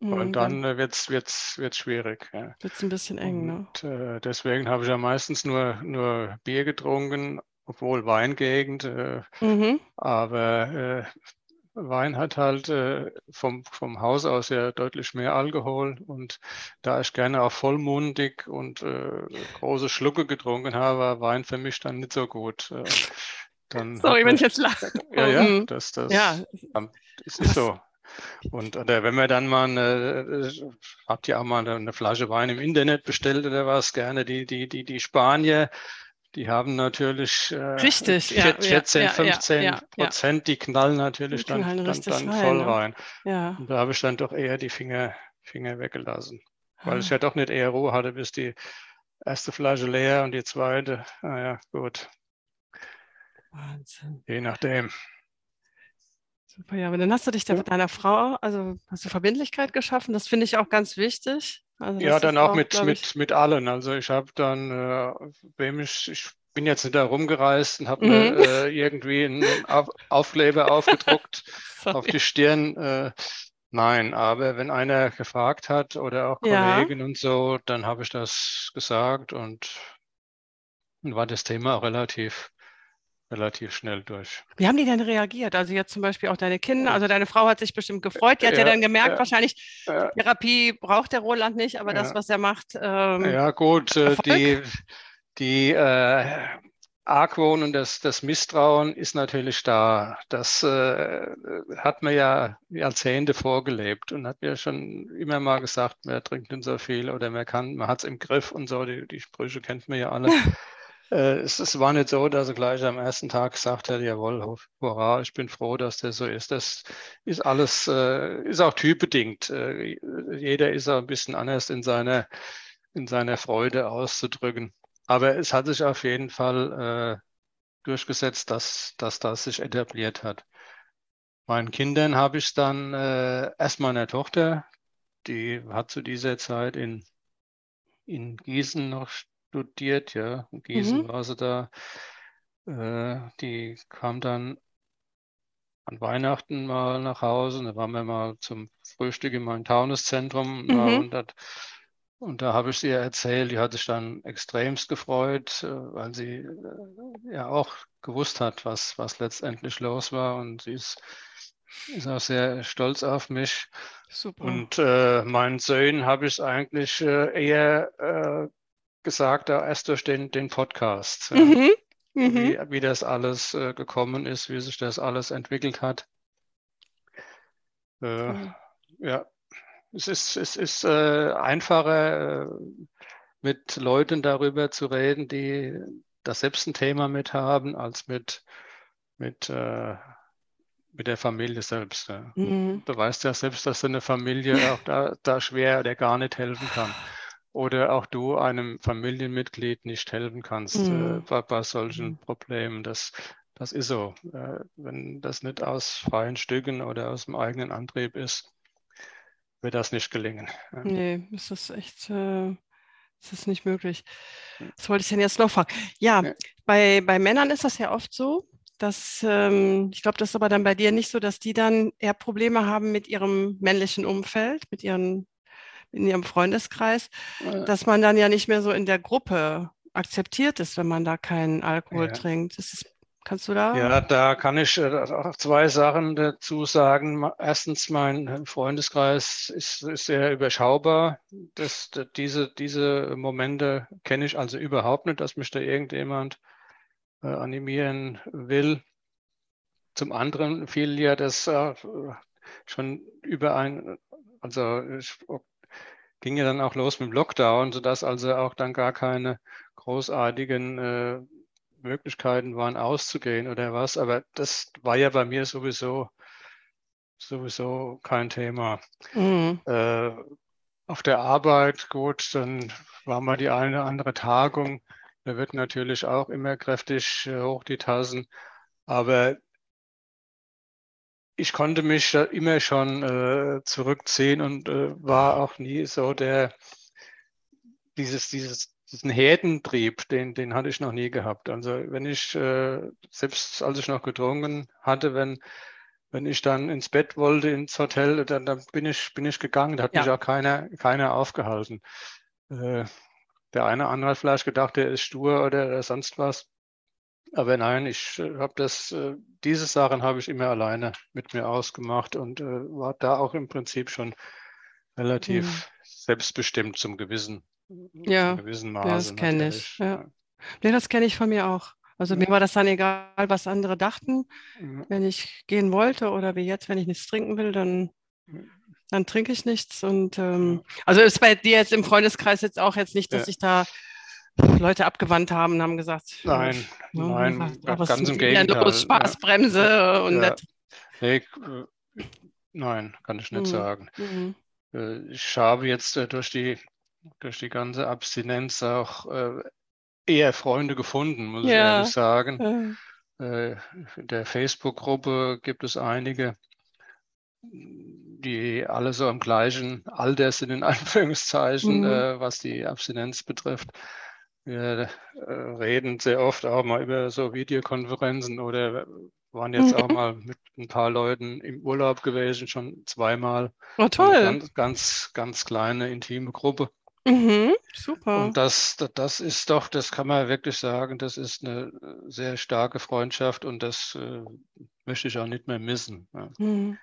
Und dann äh, wird es wird's, wird's schwierig. Ja. Wird es ein bisschen eng. Ne? Und, äh, deswegen habe ich ja meistens nur, nur Bier getrunken, obwohl Weingegend. Äh, mhm. Aber äh, Wein hat halt äh, vom, vom Haus aus ja deutlich mehr Alkohol. Und da ich gerne auch vollmundig und äh, große Schlucke getrunken habe, war Wein für mich dann nicht so gut. Dann Sorry, wenn ich jetzt lache. Ja, ja, mhm. das, das, ja. ist so. Und oder wenn man dann mal eine, habt ihr auch mal eine Flasche Wein im Internet bestellt oder was, gerne die, die, die, die Spanier, die haben natürlich äh, Richtig, 14, ja, 15 ja, Prozent, die knallen natürlich die knallen dann, dann, dann, voll rein. Ja. Und da habe ich dann doch eher die Finger, Finger weggelassen. Weil ich ah. ja doch nicht eher Ruhe hatte, bis die erste Flasche leer und die zweite, naja, gut. Wahnsinn. Je nachdem. Super, ja, aber dann hast du dich da mit deiner Frau, also hast du Verbindlichkeit geschaffen, das finde ich auch ganz wichtig. Also ja, dann auch, mit, mit, mit allen. Also ich habe dann, äh, wem ich, ich bin jetzt nicht da rumgereist und habe mhm. mir äh, irgendwie einen auf Aufkleber aufgedruckt *laughs* auf die Stirn. Äh, nein, aber wenn einer gefragt hat oder auch Kollegen ja. und so, dann habe ich das gesagt und dann war das Thema auch relativ relativ schnell durch. Wie haben die denn reagiert? Also jetzt zum Beispiel auch deine Kinder, also deine Frau hat sich bestimmt gefreut, die hat ja, ja dann gemerkt, ja, wahrscheinlich ja. Therapie braucht der Roland nicht, aber das, was er macht. Ähm, ja gut, äh, Erfolg. die, die äh, Argwohn und das, das Misstrauen ist natürlich da. Das äh, hat man ja Jahrzehnte vorgelebt und hat mir schon immer mal gesagt, man trinkt nicht so viel oder man kann, man hat es im Griff und so, die, die Sprüche kennt man ja alle. *laughs* Äh, es, es, war nicht so, dass er gleich am ersten Tag gesagt hat, jawohl, hurra, ich bin froh, dass der so ist. Das ist alles, äh, ist auch typbedingt. Äh, jeder ist auch ein bisschen anders in seiner, in seiner Freude auszudrücken. Aber es hat sich auf jeden Fall äh, durchgesetzt, dass, dass das sich etabliert hat. Meinen Kindern habe ich dann äh, erst meiner Tochter, die hat zu dieser Zeit in, in Gießen noch studiert, ja. In Gießen mhm. war sie da. Äh, die kam dann an Weihnachten mal nach Hause. Da waren wir mal zum Frühstück in meinem Taunuszentrum. Mhm. Und, das, und da habe ich sie erzählt, die hat sich dann extremst gefreut, äh, weil sie äh, ja auch gewusst hat, was, was letztendlich los war. Und sie ist, ist auch sehr stolz auf mich. Super. Und äh, meinen Söhnen habe ich es eigentlich äh, eher äh, gesagt, erst durch den, den Podcast. Mhm. mhm. wie, wie das alles äh, gekommen ist, wie sich das alles entwickelt hat. Äh, mhm. Ja, es ist, es ist äh, einfacher, äh, mit Leuten darüber zu reden, die das selbst ein Thema mit haben, als mit, mit, äh, mit der Familie selbst. Ja. Mhm. Du weißt ja selbst, dass eine Familie auch da, da schwer oder gar nicht helfen kann. Oder auch du einem Familienmitglied nicht helfen kannst äh, mhm. bei, bei, solchen mhm. Problemen. Das, das ist so. Äh, wenn das nicht aus freien Stücken oder aus dem eigenen Antrieb ist, wird das nicht gelingen. Nee, es ist echt, äh, es ist nicht möglich. Was wollte ich denn jetzt noch fragen? Ja, ja. Bei, bei Männern ist das ja oft so, dass, ähm, ich glaube, das ist aber dann bei dir nicht so, dass die dann eher Probleme haben mit ihrem männlichen Umfeld, mit ihren, in ihrem Freundeskreis, ja. dass man dann ja nicht mehr so in der Gruppe akzeptiert ist, wenn man da keinen Alkohol ja. trinkt. Das ist Kannst du da? Ja, da kann ich äh, auch zwei Sachen dazu sagen. Erstens, mein Freundeskreis ist, ist sehr überschaubar. Das, diese, diese Momente kenne ich also überhaupt nicht, dass mich da irgendjemand äh, animieren will. Zum anderen fiel ja das äh, schon über ein, also ich, ging ja dann auch los mit dem Lockdown, sodass also auch dann gar keine großartigen äh, Möglichkeiten waren, auszugehen oder was. Aber das war ja bei mir sowieso, sowieso kein Thema. Mhm. Äh, auf der Arbeit, gut, dann war mal die eine oder andere Tagung. Da wird natürlich auch immer kräftig äh, hoch die Tassen. Aber ich konnte mich immer schon äh, zurückziehen und äh, war auch nie so der, dieses, dieses diesen Herdentrieb, den, den hatte ich noch nie gehabt. Also wenn ich, äh, selbst als ich noch getrunken hatte, wenn, wenn ich dann ins Bett wollte, ins Hotel, dann, dann bin, ich, bin ich gegangen. Da hat ja. mich auch keiner, keiner aufgehalten. Äh, der eine andere hat vielleicht gedacht, der ist stur oder sonst was. Aber nein, ich äh, habe das, äh, diese Sachen habe ich immer alleine mit mir ausgemacht und äh, war da auch im Prinzip schon relativ mhm. selbstbestimmt zum gewissen ja, gewissen Maße. Ja, das kenne ich. Ja. Nee, das kenne ich von mir auch. Also ja. mir war das dann egal, was andere dachten. Ja. Wenn ich gehen wollte oder wie jetzt, wenn ich nichts trinken will, dann, dann trinke ich nichts. Und ähm, also ist bei dir jetzt im Freundeskreis jetzt auch jetzt nicht, dass sich da Leute abgewandt haben und haben gesagt, nein, ne, nein, gesagt, oh, ganz im Gegenteil. Los, Spaßbremse und ja. nee, äh, nein, kann ich nicht mhm. sagen. Mhm. Äh, ich habe jetzt äh, durch die durch die ganze Abstinenz auch äh, eher Freunde gefunden, muss ja. ich ehrlich sagen. Ja. Äh, in der Facebook-Gruppe gibt es einige, die alle so im gleichen Alter sind, in *laughs* Anführungszeichen, mhm. äh, was die Abstinenz betrifft. Wir äh, reden sehr oft auch mal über so Videokonferenzen oder waren jetzt mhm. auch mal mit ein paar Leuten im Urlaub gewesen, schon zweimal. Oh, toll. Eine ganz, ganz, ganz kleine, intime Gruppe. Mhm, super. Und das, das ist doch, das kann man wirklich sagen, das ist eine sehr starke Freundschaft und das äh, möchte ich auch nicht mehr missen. Ja. Mhm.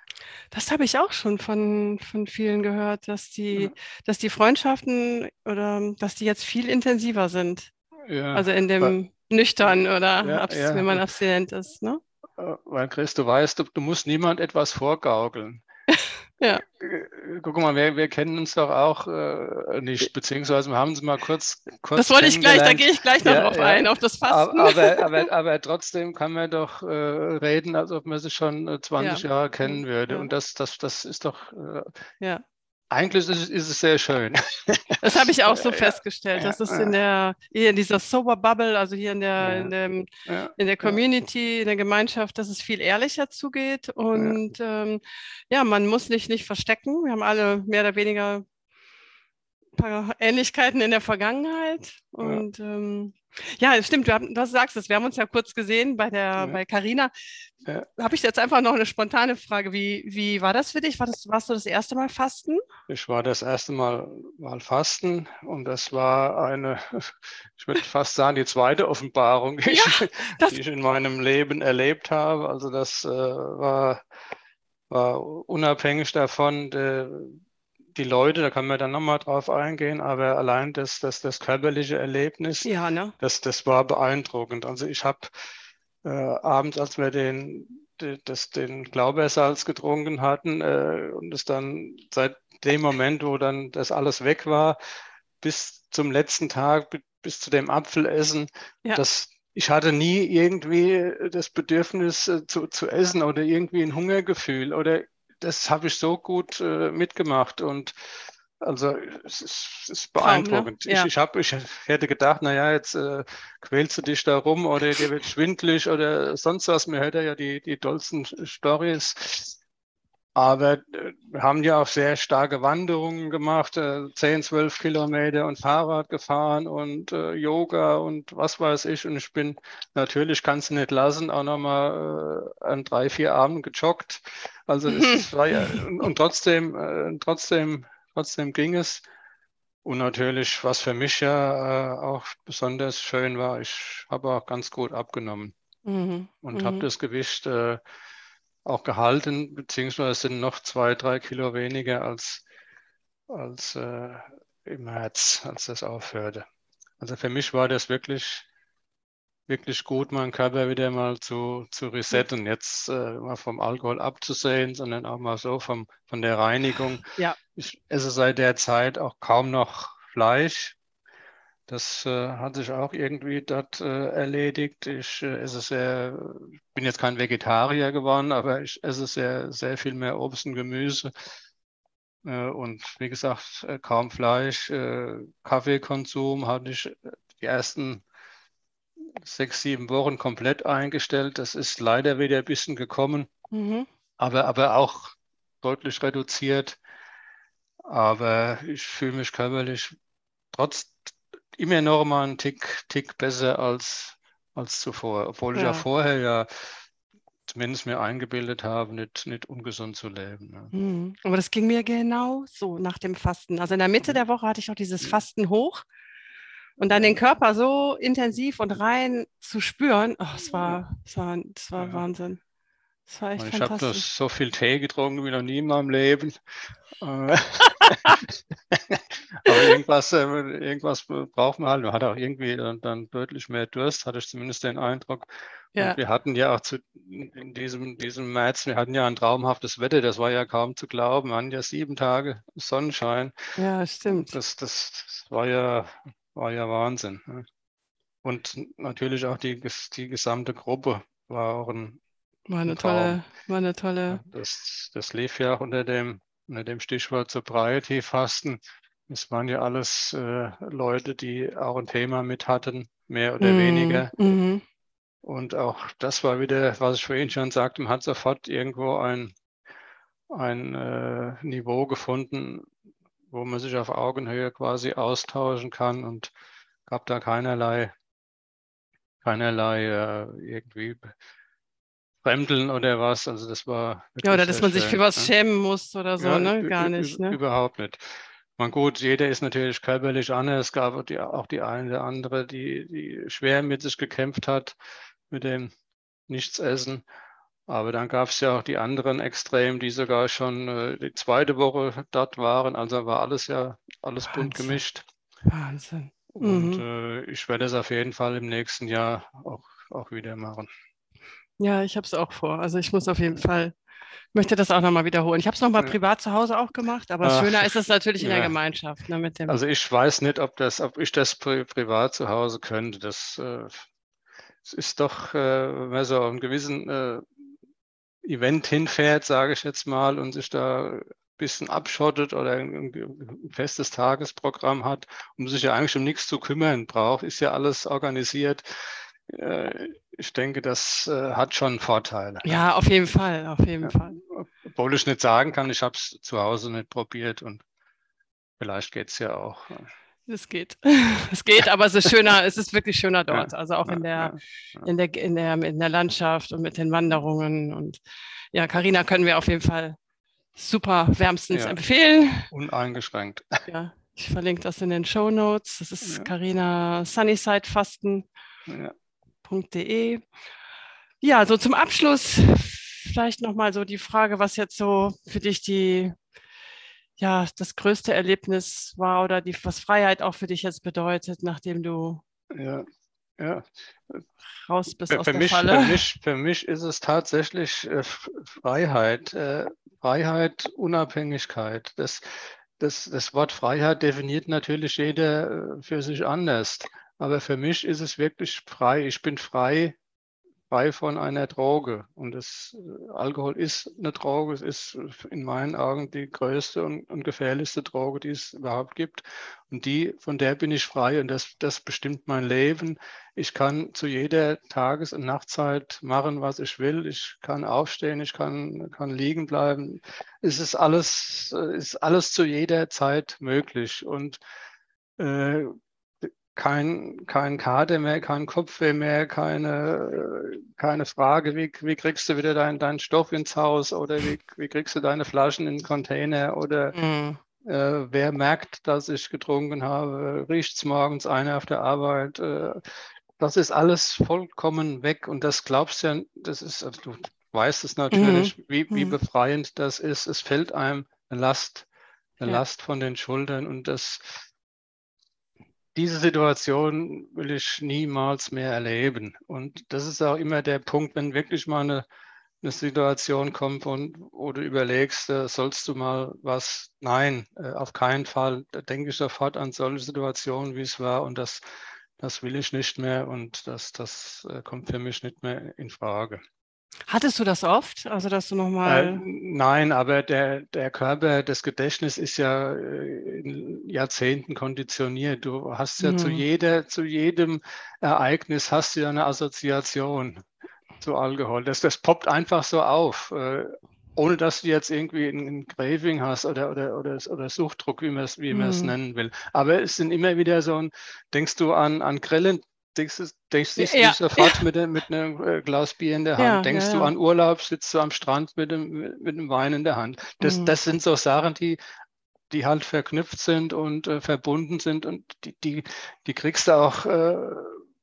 Das habe ich auch schon von, von vielen gehört, dass die, ja. dass die Freundschaften oder dass die jetzt viel intensiver sind. Ja, also in dem weil, nüchtern oder ja, wenn man abstinent ist. Ne? Äh, weil Chris, du weißt, du, du musst niemand etwas vorgaukeln. Ja. Guck mal, wir, wir kennen uns doch auch äh, nicht, beziehungsweise wir haben uns mal kurz, kurz Das wollte ich gleich, da gehe ich gleich noch ja, drauf ja. ein, auf das Fasten. Aber, aber, *laughs* aber, trotzdem kann man doch äh, reden, als ob man sich schon 20 ja. Jahre kennen würde. Und das, das, das ist doch äh, ja. Eigentlich ist, ist, es sehr schön. Das habe ich auch so *laughs* festgestellt. Das ist in der in dieser Sober Bubble, also hier in der, in, dem, in der Community, in der Gemeinschaft, dass es viel ehrlicher zugeht. Und ja, ähm, ja man muss sich nicht verstecken. Wir haben alle mehr oder weniger paar Ähnlichkeiten in der Vergangenheit. Und ja. ähm, ja, stimmt, du, du sagst es. Wir haben uns ja kurz gesehen bei der ja. bei Carina. Ja. Habe ich jetzt einfach noch eine spontane Frage. Wie, wie war das für dich? War das, warst du das erste Mal fasten? Ich war das erste Mal, mal fasten und das war eine, *laughs* ich würde fast sagen, die zweite Offenbarung, die, ich, die ich in meinem Leben erlebt habe. Also das äh, war, war unabhängig davon, der, die Leute, da kann man dann nochmal drauf eingehen, aber allein das, das, das körperliche Erlebnis, ja, ne? das, das war beeindruckend. Also ich habe äh, abends, als wir den, den, das, den Glaubersalz getrunken hatten äh, und es dann seit dem Moment, wo dann das alles weg war, bis zum letzten Tag, bis zu dem Apfelessen, ja. das, ich hatte nie irgendwie das Bedürfnis äh, zu, zu essen oder irgendwie ein Hungergefühl oder das habe ich so gut äh, mitgemacht und also es ist, es ist beeindruckend. Kaum, ne? ja. ich, ich, hab, ich hätte gedacht, naja, jetzt äh, quälst du dich da rum oder dir wird schwindlig oder sonst was. Mir hört ja die, die dollsten Stories. Aber äh, wir haben ja auch sehr starke Wanderungen gemacht, äh, 10, 12 Kilometer und Fahrrad gefahren und äh, Yoga und was weiß ich. Und ich bin natürlich, kannst du nicht lassen, auch nochmal äh, an drei, vier Abenden gejoggt. Also es *laughs* war ja, und, und trotzdem, äh, trotzdem, trotzdem ging es. Und natürlich, was für mich ja äh, auch besonders schön war, ich habe auch ganz gut abgenommen mhm. und mhm. habe das Gewicht äh, auch gehalten, beziehungsweise sind noch zwei, drei Kilo weniger als, als äh, im März, als das aufhörte. Also für mich war das wirklich, wirklich gut, meinen Körper wieder mal zu, zu resetten, jetzt äh, mal vom Alkohol abzusehen, sondern auch mal so vom, von der Reinigung. Ja. Ich esse seit der Zeit auch kaum noch Fleisch. Das äh, hat sich auch irgendwie dort äh, erledigt. Ich äh, esse sehr, bin jetzt kein Vegetarier geworden, aber ich esse sehr, sehr viel mehr Obst und Gemüse. Äh, und wie gesagt, äh, kaum Fleisch. Äh, Kaffeekonsum hatte ich die ersten sechs, sieben Wochen komplett eingestellt. Das ist leider wieder ein bisschen gekommen, mhm. aber, aber auch deutlich reduziert. Aber ich fühle mich körperlich trotz immer noch mal einen Tick, Tick besser als, als zuvor, obwohl ja. ich ja vorher ja zumindest mir eingebildet habe, nicht, nicht ungesund zu leben. Ja. Mhm. Aber das ging mir genau so nach dem Fasten. Also in der Mitte mhm. der Woche hatte ich auch dieses Fasten hoch und dann den Körper so intensiv und rein zu spüren, oh, es war, es war, es war ja. Wahnsinn. Das war echt ich habe so viel Tee getrunken wie noch nie in meinem Leben. Äh, *laughs* *laughs* aber irgendwas, äh, irgendwas braucht man halt. Man hat auch irgendwie dann, dann, deutlich mehr Durst, hatte ich zumindest den Eindruck. Ja. Und wir hatten ja auch zu, in diesem, diesem März, wir hatten ja ein traumhaftes Wetter, das war ja kaum zu glauben. Wir hatten ja sieben Tage Sonnenschein. Ja, stimmt. Das, das, das war, ja, war ja Wahnsinn. Ne? Und natürlich auch die, die gesamte Gruppe war auch ein war eine tolle, war eine tolle. Das, das lief ja auch unter dem, unter dem Stichwort Sobriety-Fasten. Es waren ja alles äh, Leute, die auch ein Thema mit hatten, mehr oder mm, weniger. Mm. Und auch das war wieder, was ich vorhin schon sagte, man hat sofort irgendwo ein, ein äh, Niveau gefunden, wo man sich auf Augenhöhe quasi austauschen kann und gab da keinerlei, keinerlei äh, irgendwie Fremdeln oder was. Also das war. Ja, oder dass man schön, sich für was ne? schämen muss oder so, ja, ne? Gar nicht. Ne? Überhaupt nicht. Man gut, jeder ist natürlich körperlich anders. Es gab die, auch die eine oder andere, die, die schwer mit sich gekämpft hat, mit dem Nichtsessen. Aber dann gab es ja auch die anderen Extremen, die sogar schon äh, die zweite Woche dort waren. Also war alles ja alles Wahnsinn. bunt gemischt. Wahnsinn. Und mhm. äh, ich werde es auf jeden Fall im nächsten Jahr auch, auch wieder machen. Ja, ich habe es auch vor. Also ich muss auf jeden Fall, möchte das auch nochmal wiederholen. Ich habe es nochmal ja. privat zu Hause auch gemacht, aber Ach, schöner ist es natürlich in ja. der Gemeinschaft. Ne, mit dem also ich weiß nicht, ob, das, ob ich das pri privat zu Hause könnte. Das, äh, das ist doch, äh, wenn man so einen gewissen äh, Event hinfährt, sage ich jetzt mal, und sich da ein bisschen abschottet oder ein, festes Tagesprogramm hat, um sich ja eigentlich um nichts zu kümmern braucht, ist ja alles organisiert ich denke, das äh, hat schon Vorteile. Ja, auf jeden Fall, auf jeden ja. Fall. Obwohl ich nicht sagen kann, ich habe es zu Hause nicht probiert und vielleicht geht es ja auch. Es geht. *laughs* Es geht, aber es ist schöner, es ist wirklich schöner dort. Ja, also auch in der, ja, in der, in der, in der Landschaft und mit den Wanderungen. Und ja, Karina können wir auf jeden Fall super wärmstens empfehlen. Uneingeschränkt. *laughs* Ja, ich verlinke das in den Show Notes. Das ist Karina Sunnyside Fasten. Ja www.ecom.de. Ja, so zum Abschluss vielleicht nochmal so die Frage, was jetzt so für dich die, ja das größte Erlebnis war oder die, was Freiheit auch für dich jetzt bedeutet, nachdem du ja, ja. raus bist für, aus für der mich, Falle. Für mich, für mich ist es tatsächlich äh, Freiheit. Äh, Freiheit, Unabhängigkeit. Das, das, das Wort Freiheit definiert natürlich jeder äh, für sich anders. Aber für mich ist es wirklich frei. Ich bin frei frei von einer Droge. Und das äh, Alkohol ist eine Droge, es ist in meinen Augen die größte und, und, gefährlichste Droge, die es überhaupt gibt. Und die, von der bin ich frei und das, das bestimmt mein Leben. Ich kann zu jeder Tages- und Nachtzeit machen, was ich will. Ich kann aufstehen, ich kann, kann liegen bleiben. Es ist alles, äh, ist alles zu jeder Zeit möglich. Und äh, kein, kein Kater mehr, kein Kopfweh mehr, keine, keine Frage, wie, wie kriegst du wieder deinen dein Stoff ins Haus oder wie, wie kriegst du deine Flaschen in den Container oder mhm. äh, wer merkt, dass ich getrunken habe, riecht es morgens einer auf der Arbeit. Äh, das ist alles vollkommen weg und das glaubst ja, das ist, also du weißt es natürlich, mhm. wie, wie mhm. befreiend das ist. Es fällt einem eine Last, eine ja. Last von den Schultern und das diese Situation will ich niemals mehr erleben. Und das ist auch immer der Punkt, wenn wirklich mal eine, eine Situation kommt, und, du überlegst, äh, sollst du mal was? Nein, äh, auf keinen Fall. Da denke ich sofort an solche Situationen, wie es war. Und das, das will ich nicht mehr. Und das, das äh, kommt für mich nicht mehr in Frage. Hattest du das oft? Also, dass du nochmal. Äh, nein, aber der, der Körper, das Gedächtnis ist ja äh, in Jahrzehnten konditioniert. Du hast ja mhm. zu, jeder, zu jedem Ereignis hast du ja eine Assoziation zu Alkohol. Das, das poppt einfach so auf, äh, ohne dass du jetzt irgendwie ein Craving hast oder, oder, oder, oder Suchtdruck, wie man es wie mhm. nennen will. Aber es sind immer wieder so ein, denkst du an, an Grillen, denkst du, denkst ja, sofort ja. Mit, mit einem äh, Glas Bier in der Hand. Ja, denkst du an Urlaub, sitzt du am Strand mit einem, mit einem Wein in der Hand. Das, mhm. das sind so Sachen, die, die halt verknüpft sind und äh, verbunden sind und die, die, die kriegst du auch äh,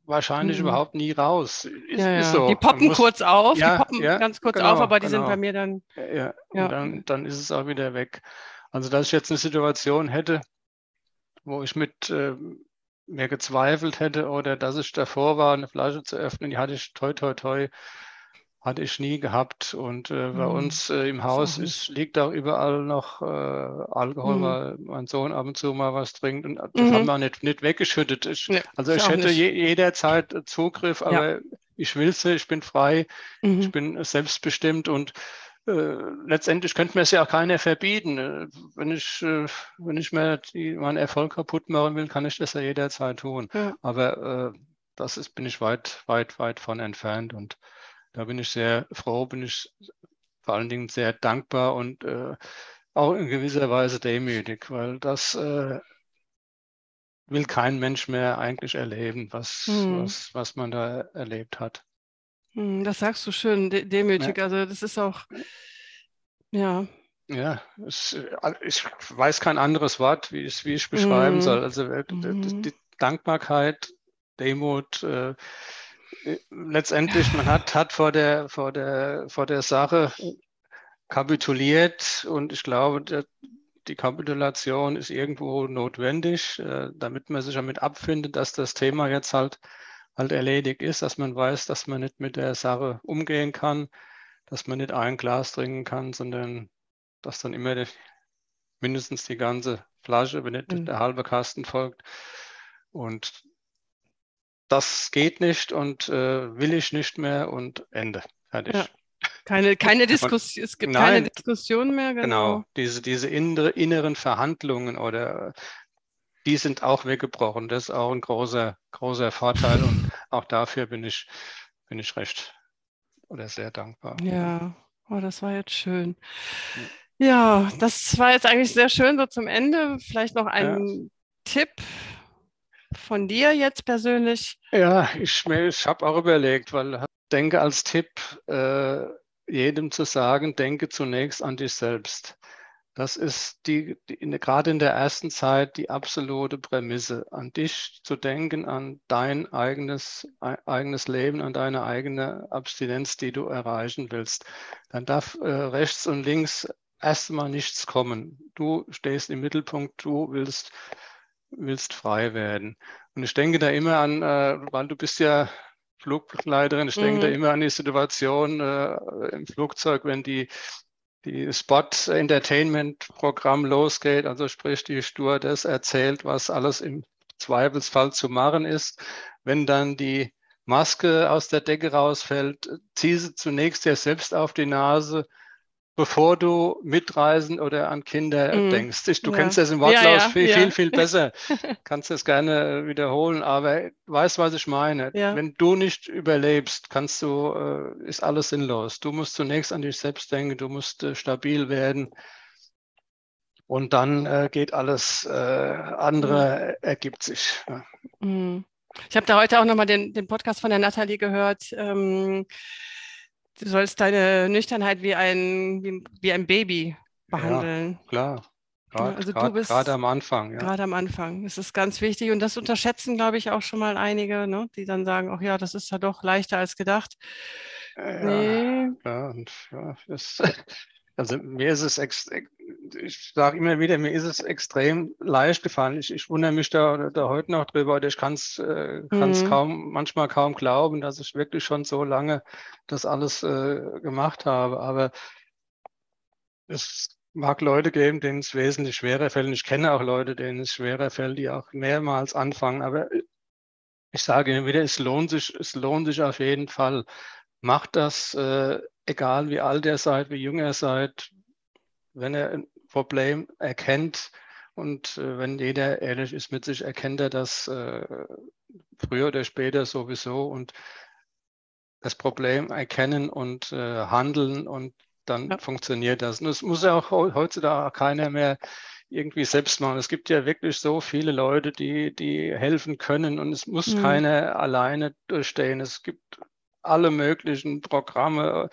wahrscheinlich mhm. überhaupt nie raus. Ist, ist so. Die poppen muss, kurz auf, die poppen ganz kurz genau, auf, aber die genau. sind bei mir dann. Ja. Dann, dann ist es auch wieder weg. Also, dass ich jetzt eine Situation hätte, wo ich mit äh, mehr gezweifelt hätte oder dass ich davor war, eine Flasche zu öffnen, die hatte ich toi toi toi, hatte ich nie gehabt. Und äh, bei mhm. uns äh, im Haus ist, liegt auch überall noch äh, Alkohol, mhm. weil mein Sohn ab und zu mal was trinkt. Und das mhm. haben wir nicht, nicht weggeschüttet. Ich, nee, also ich hätte je, jederzeit Zugriff, aber ja. ich will es, ich bin frei, ich mhm. bin selbstbestimmt und äh, letztendlich könnte mir es ja auch keiner verbieten. Äh, wenn ich, äh, wenn ich mir die, meinen Erfolg kaputt machen will, kann ich das ja jederzeit tun. Ja. Aber äh, das ist, bin ich weit, weit, weit von entfernt und da bin ich sehr froh, bin ich vor allen Dingen sehr dankbar und äh, auch in gewisser Weise demütig, weil das äh, will kein Mensch mehr eigentlich erleben, was, hm. was, was man da erlebt hat. Hm, das sagst du schön, de demütig. Ja. Also das ist auch, ja. Ja, es, äh, ich weiß kein anderes Wort, wie ich, wie ich beschreiben mm. soll. Also äh, mm. die Dankbarkeit, Demut, äh, äh, letztendlich, man hat, hat vor, der, vor, der, vor der Sache kapituliert und ich glaube, der, die Kapitulation ist irgendwo notwendig, äh, damit man sich damit abfindet, dass das Thema jetzt halt halt erledigt ist, dass man weiß, dass man nicht mit der Sache umgehen kann, dass man nicht ein Glas trinken kann, sondern dass dann immer die, mindestens die ganze Flasche, wenn nicht mhm. der halbe Kasten folgt. Und das geht nicht und äh, will ich nicht mehr und Ende. Fertig. Ja. Keine, keine *laughs* Diskussion, es gibt nein, keine Diskussion mehr. Genau, genau diese, diese innere, inneren Verhandlungen oder die sind auch weggebrochen. Das ist auch ein großer, großer Vorteil und auch dafür bin ich, bin ich recht oder sehr dankbar. Ja, oh, das war jetzt schön. Ja, das war jetzt eigentlich sehr schön so zum Ende. Vielleicht noch ein ja. Tipp von dir jetzt persönlich. Ja, ich, ich habe auch überlegt, weil ich denke als Tipp, äh, jedem zu sagen, denke zunächst an dich selbst. Das ist die, die in, gerade in der ersten Zeit die absolute Prämisse, an dich zu denken, an dein eigenes, eigenes Leben, an deine eigene Abstinenz, die du erreichen willst. Dann darf äh, rechts und links erstmal nichts kommen. Du stehst im Mittelpunkt, du willst, willst frei werden. Und ich denke da immer an, äh, weil du bist ja Flugbegleiterin, ich mhm. denke da mhm. immer an die Situation äh, im Flugzeug, wenn die die Spot Entertainment Programm losgeht, also sprich die Stewardess erzählt, was alles im Zweifelsfall zu machen ist. Wenn dann die Maske aus der Decke rausfällt, zieh sie zunächst dir selbst auf die Nase, bevor du mitreisen oder an Kinder mm. denkst. Ich, du ja. kennst das im Wortlaut ja, ja, viel, viel, viel besser. *laughs* kannst es gerne wiederholen, aber weißt, was ich meine. Wenn du nicht überlebst, kannst du, äh, ist alles sinnlos. Du musst zunächst an dich selbst denken, du musst äh, stabil werden. Und dann äh, geht alles äh, andere, mhm. ergibt sich. Mhm. Ich habe da heute auch nochmal den, den Podcast von der Nathalie gehört. Ähm, du sollst deine Nüchternheit wie ein, wie, wie ein Baby behandeln. Ja, klar. Gerade, also grad, du bist gerade am Anfang. Ja. Gerade am Anfang. Das ist ganz wichtig und das unterschätzen, glaube ich, auch schon mal einige, ne? die dann sagen, ach ja, das ist ja doch leichter als gedacht. Ja, nee. ja, und, ja das, *laughs* also mir ist es, ich sage immer wieder, mir ist es extrem leicht gefallen. Ich, ich wundere mich da, da heute noch drüber oder ich kann es äh, mhm. kaum, manchmal kaum glauben, dass ich wirklich schon so lange das alles äh, gemacht habe. Aber es mag Leute geben, denen es wesentlich schwerer fällt. Und ich kenne auch Leute, denen es schwerer fällt, die auch mehrmals anfangen. Aber ich sage immer wieder, es lohnt sich, es lohnt sich auf jeden Fall. Macht das äh, egal wie alt ihr seid, wie jung ihr seid, wenn er ein Problem erkennt und äh, wenn jeder ehrlich ist mit sich, erkennt er das äh, früher oder später sowieso und das Problem erkennen und äh, handeln und dann ja. funktioniert das. Und es muss ja auch heutzutage keiner mehr irgendwie selbst machen. Es gibt ja wirklich so viele Leute, die, die helfen können und es muss mhm. keiner alleine durchstehen. Es gibt alle möglichen Programme.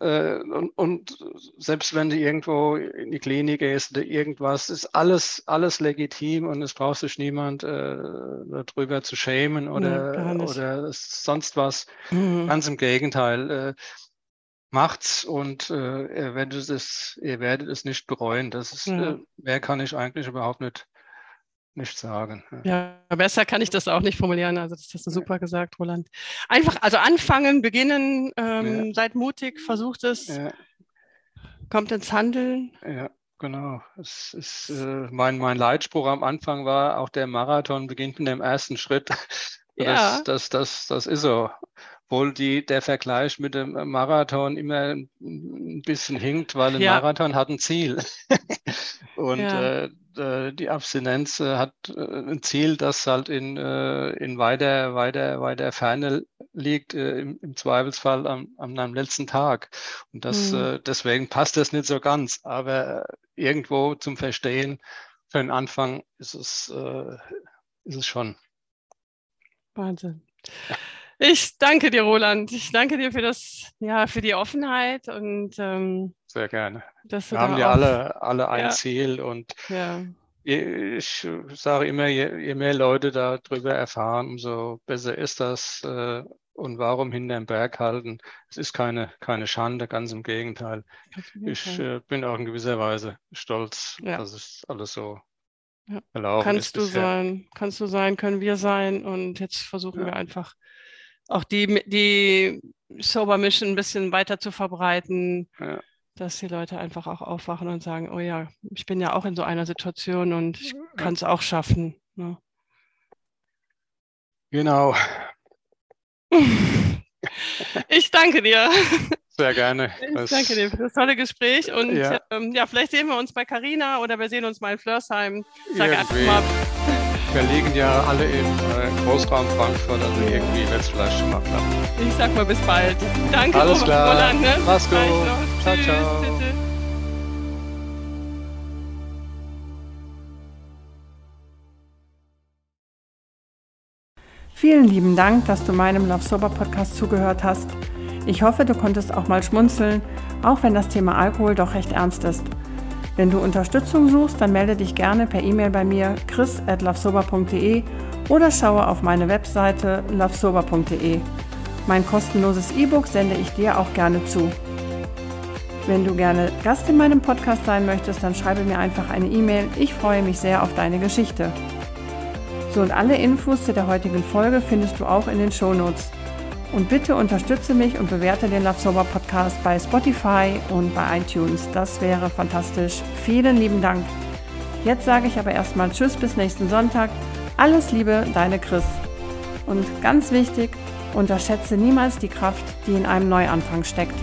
Äh, und, und, selbst wenn du irgendwo in die Klinik gehst oder irgendwas, ist alles, alles legitim und es braucht sich niemand äh, darüber zu schämen oder, ja, oder sonst was. Mhm. Ganz im Gegenteil. Äh, macht's und äh, ihr, werdet es, ihr werdet es nicht bereuen. Das ist, äh, mehr kann ich eigentlich überhaupt nicht nicht sagen. Ja. ja, besser kann ich das auch nicht formulieren. Also das hast du super gesagt, Roland. Einfach, also anfangen, beginnen, ähm, ja. seid mutig, versucht es, ja. kommt ins Handeln. Ja, genau. Es ist, äh, mein, mein Leitspruch am Anfang war, auch der Marathon beginnt mit dem ersten Schritt. Ja. Das, das, das, das ist so obwohl die, der Vergleich mit dem Marathon immer ein bisschen hinkt, weil ein ja. Marathon hat ein Ziel. *laughs* und ja. äh, die Abstinenz äh, hat äh, ein Ziel, das halt in, äh, in weiter, weiter, weiter Ferne liegt, im, im, Zweifelsfall am, am, letzten Tag. Und das, mhm. deswegen passt das nicht so ganz. Aber irgendwo zum Verstehen für den Anfang ist es, ist es schon. Wahnsinn. Ja. Ich danke dir, Roland. Ich danke dir für das, ja, für die Offenheit und ähm, sehr gerne. Wir haben ja alle, *laughs* alle ein ja. Ziel und ja. ich sage immer, je, je, mehr Leute darüber erfahren, umso besser ist das. Äh, und warum hinterm Berg halten? Es ist keine, keine Schande, ganz im Gegenteil. Ich äh, bin auch in gewisser Weise stolz, ja. dass es alles so ja. erlaubt kannst ist. Kannst du sein, kannst du sein, können wir sein und jetzt versuchen ja. wir einfach auch die, die Sober Mission ein bisschen weiter zu verbreiten, ja. dass die Leute einfach auch aufwachen und sagen, oh ja, ich bin ja auch in so einer Situation und ich kann es auch schaffen. Ne? Genau. *laughs* ich danke dir. Sehr gerne. Ich danke dir für das tolle Gespräch und ja, ähm, ja vielleicht sehen wir uns bei Carina oder wir sehen uns mal in Flörsheim. Sage einfach mal wir liegen ja alle im äh, Großraum Frankfurt, also irgendwie wird es vielleicht schon mal klappen. Ich sag mal bis bald. Danke, Alles klar. Roland. Ne? Mach's gut. Ciao, Tschüss. ciao. Vielen lieben Dank, dass du meinem Love Sober Podcast zugehört hast. Ich hoffe, du konntest auch mal schmunzeln, auch wenn das Thema Alkohol doch recht ernst ist. Wenn du Unterstützung suchst, dann melde dich gerne per E-Mail bei mir chris.lovesober.de oder schaue auf meine Webseite lovesober.de. Mein kostenloses E-Book sende ich dir auch gerne zu. Wenn du gerne Gast in meinem Podcast sein möchtest, dann schreibe mir einfach eine E-Mail. Ich freue mich sehr auf deine Geschichte. So, und alle Infos zu der heutigen Folge findest du auch in den Show Notes. Und bitte unterstütze mich und bewerte den Love Sober Podcast bei Spotify und bei iTunes. Das wäre fantastisch. Vielen lieben Dank. Jetzt sage ich aber erstmal Tschüss bis nächsten Sonntag. Alles Liebe, deine Chris. Und ganz wichtig, unterschätze niemals die Kraft, die in einem Neuanfang steckt.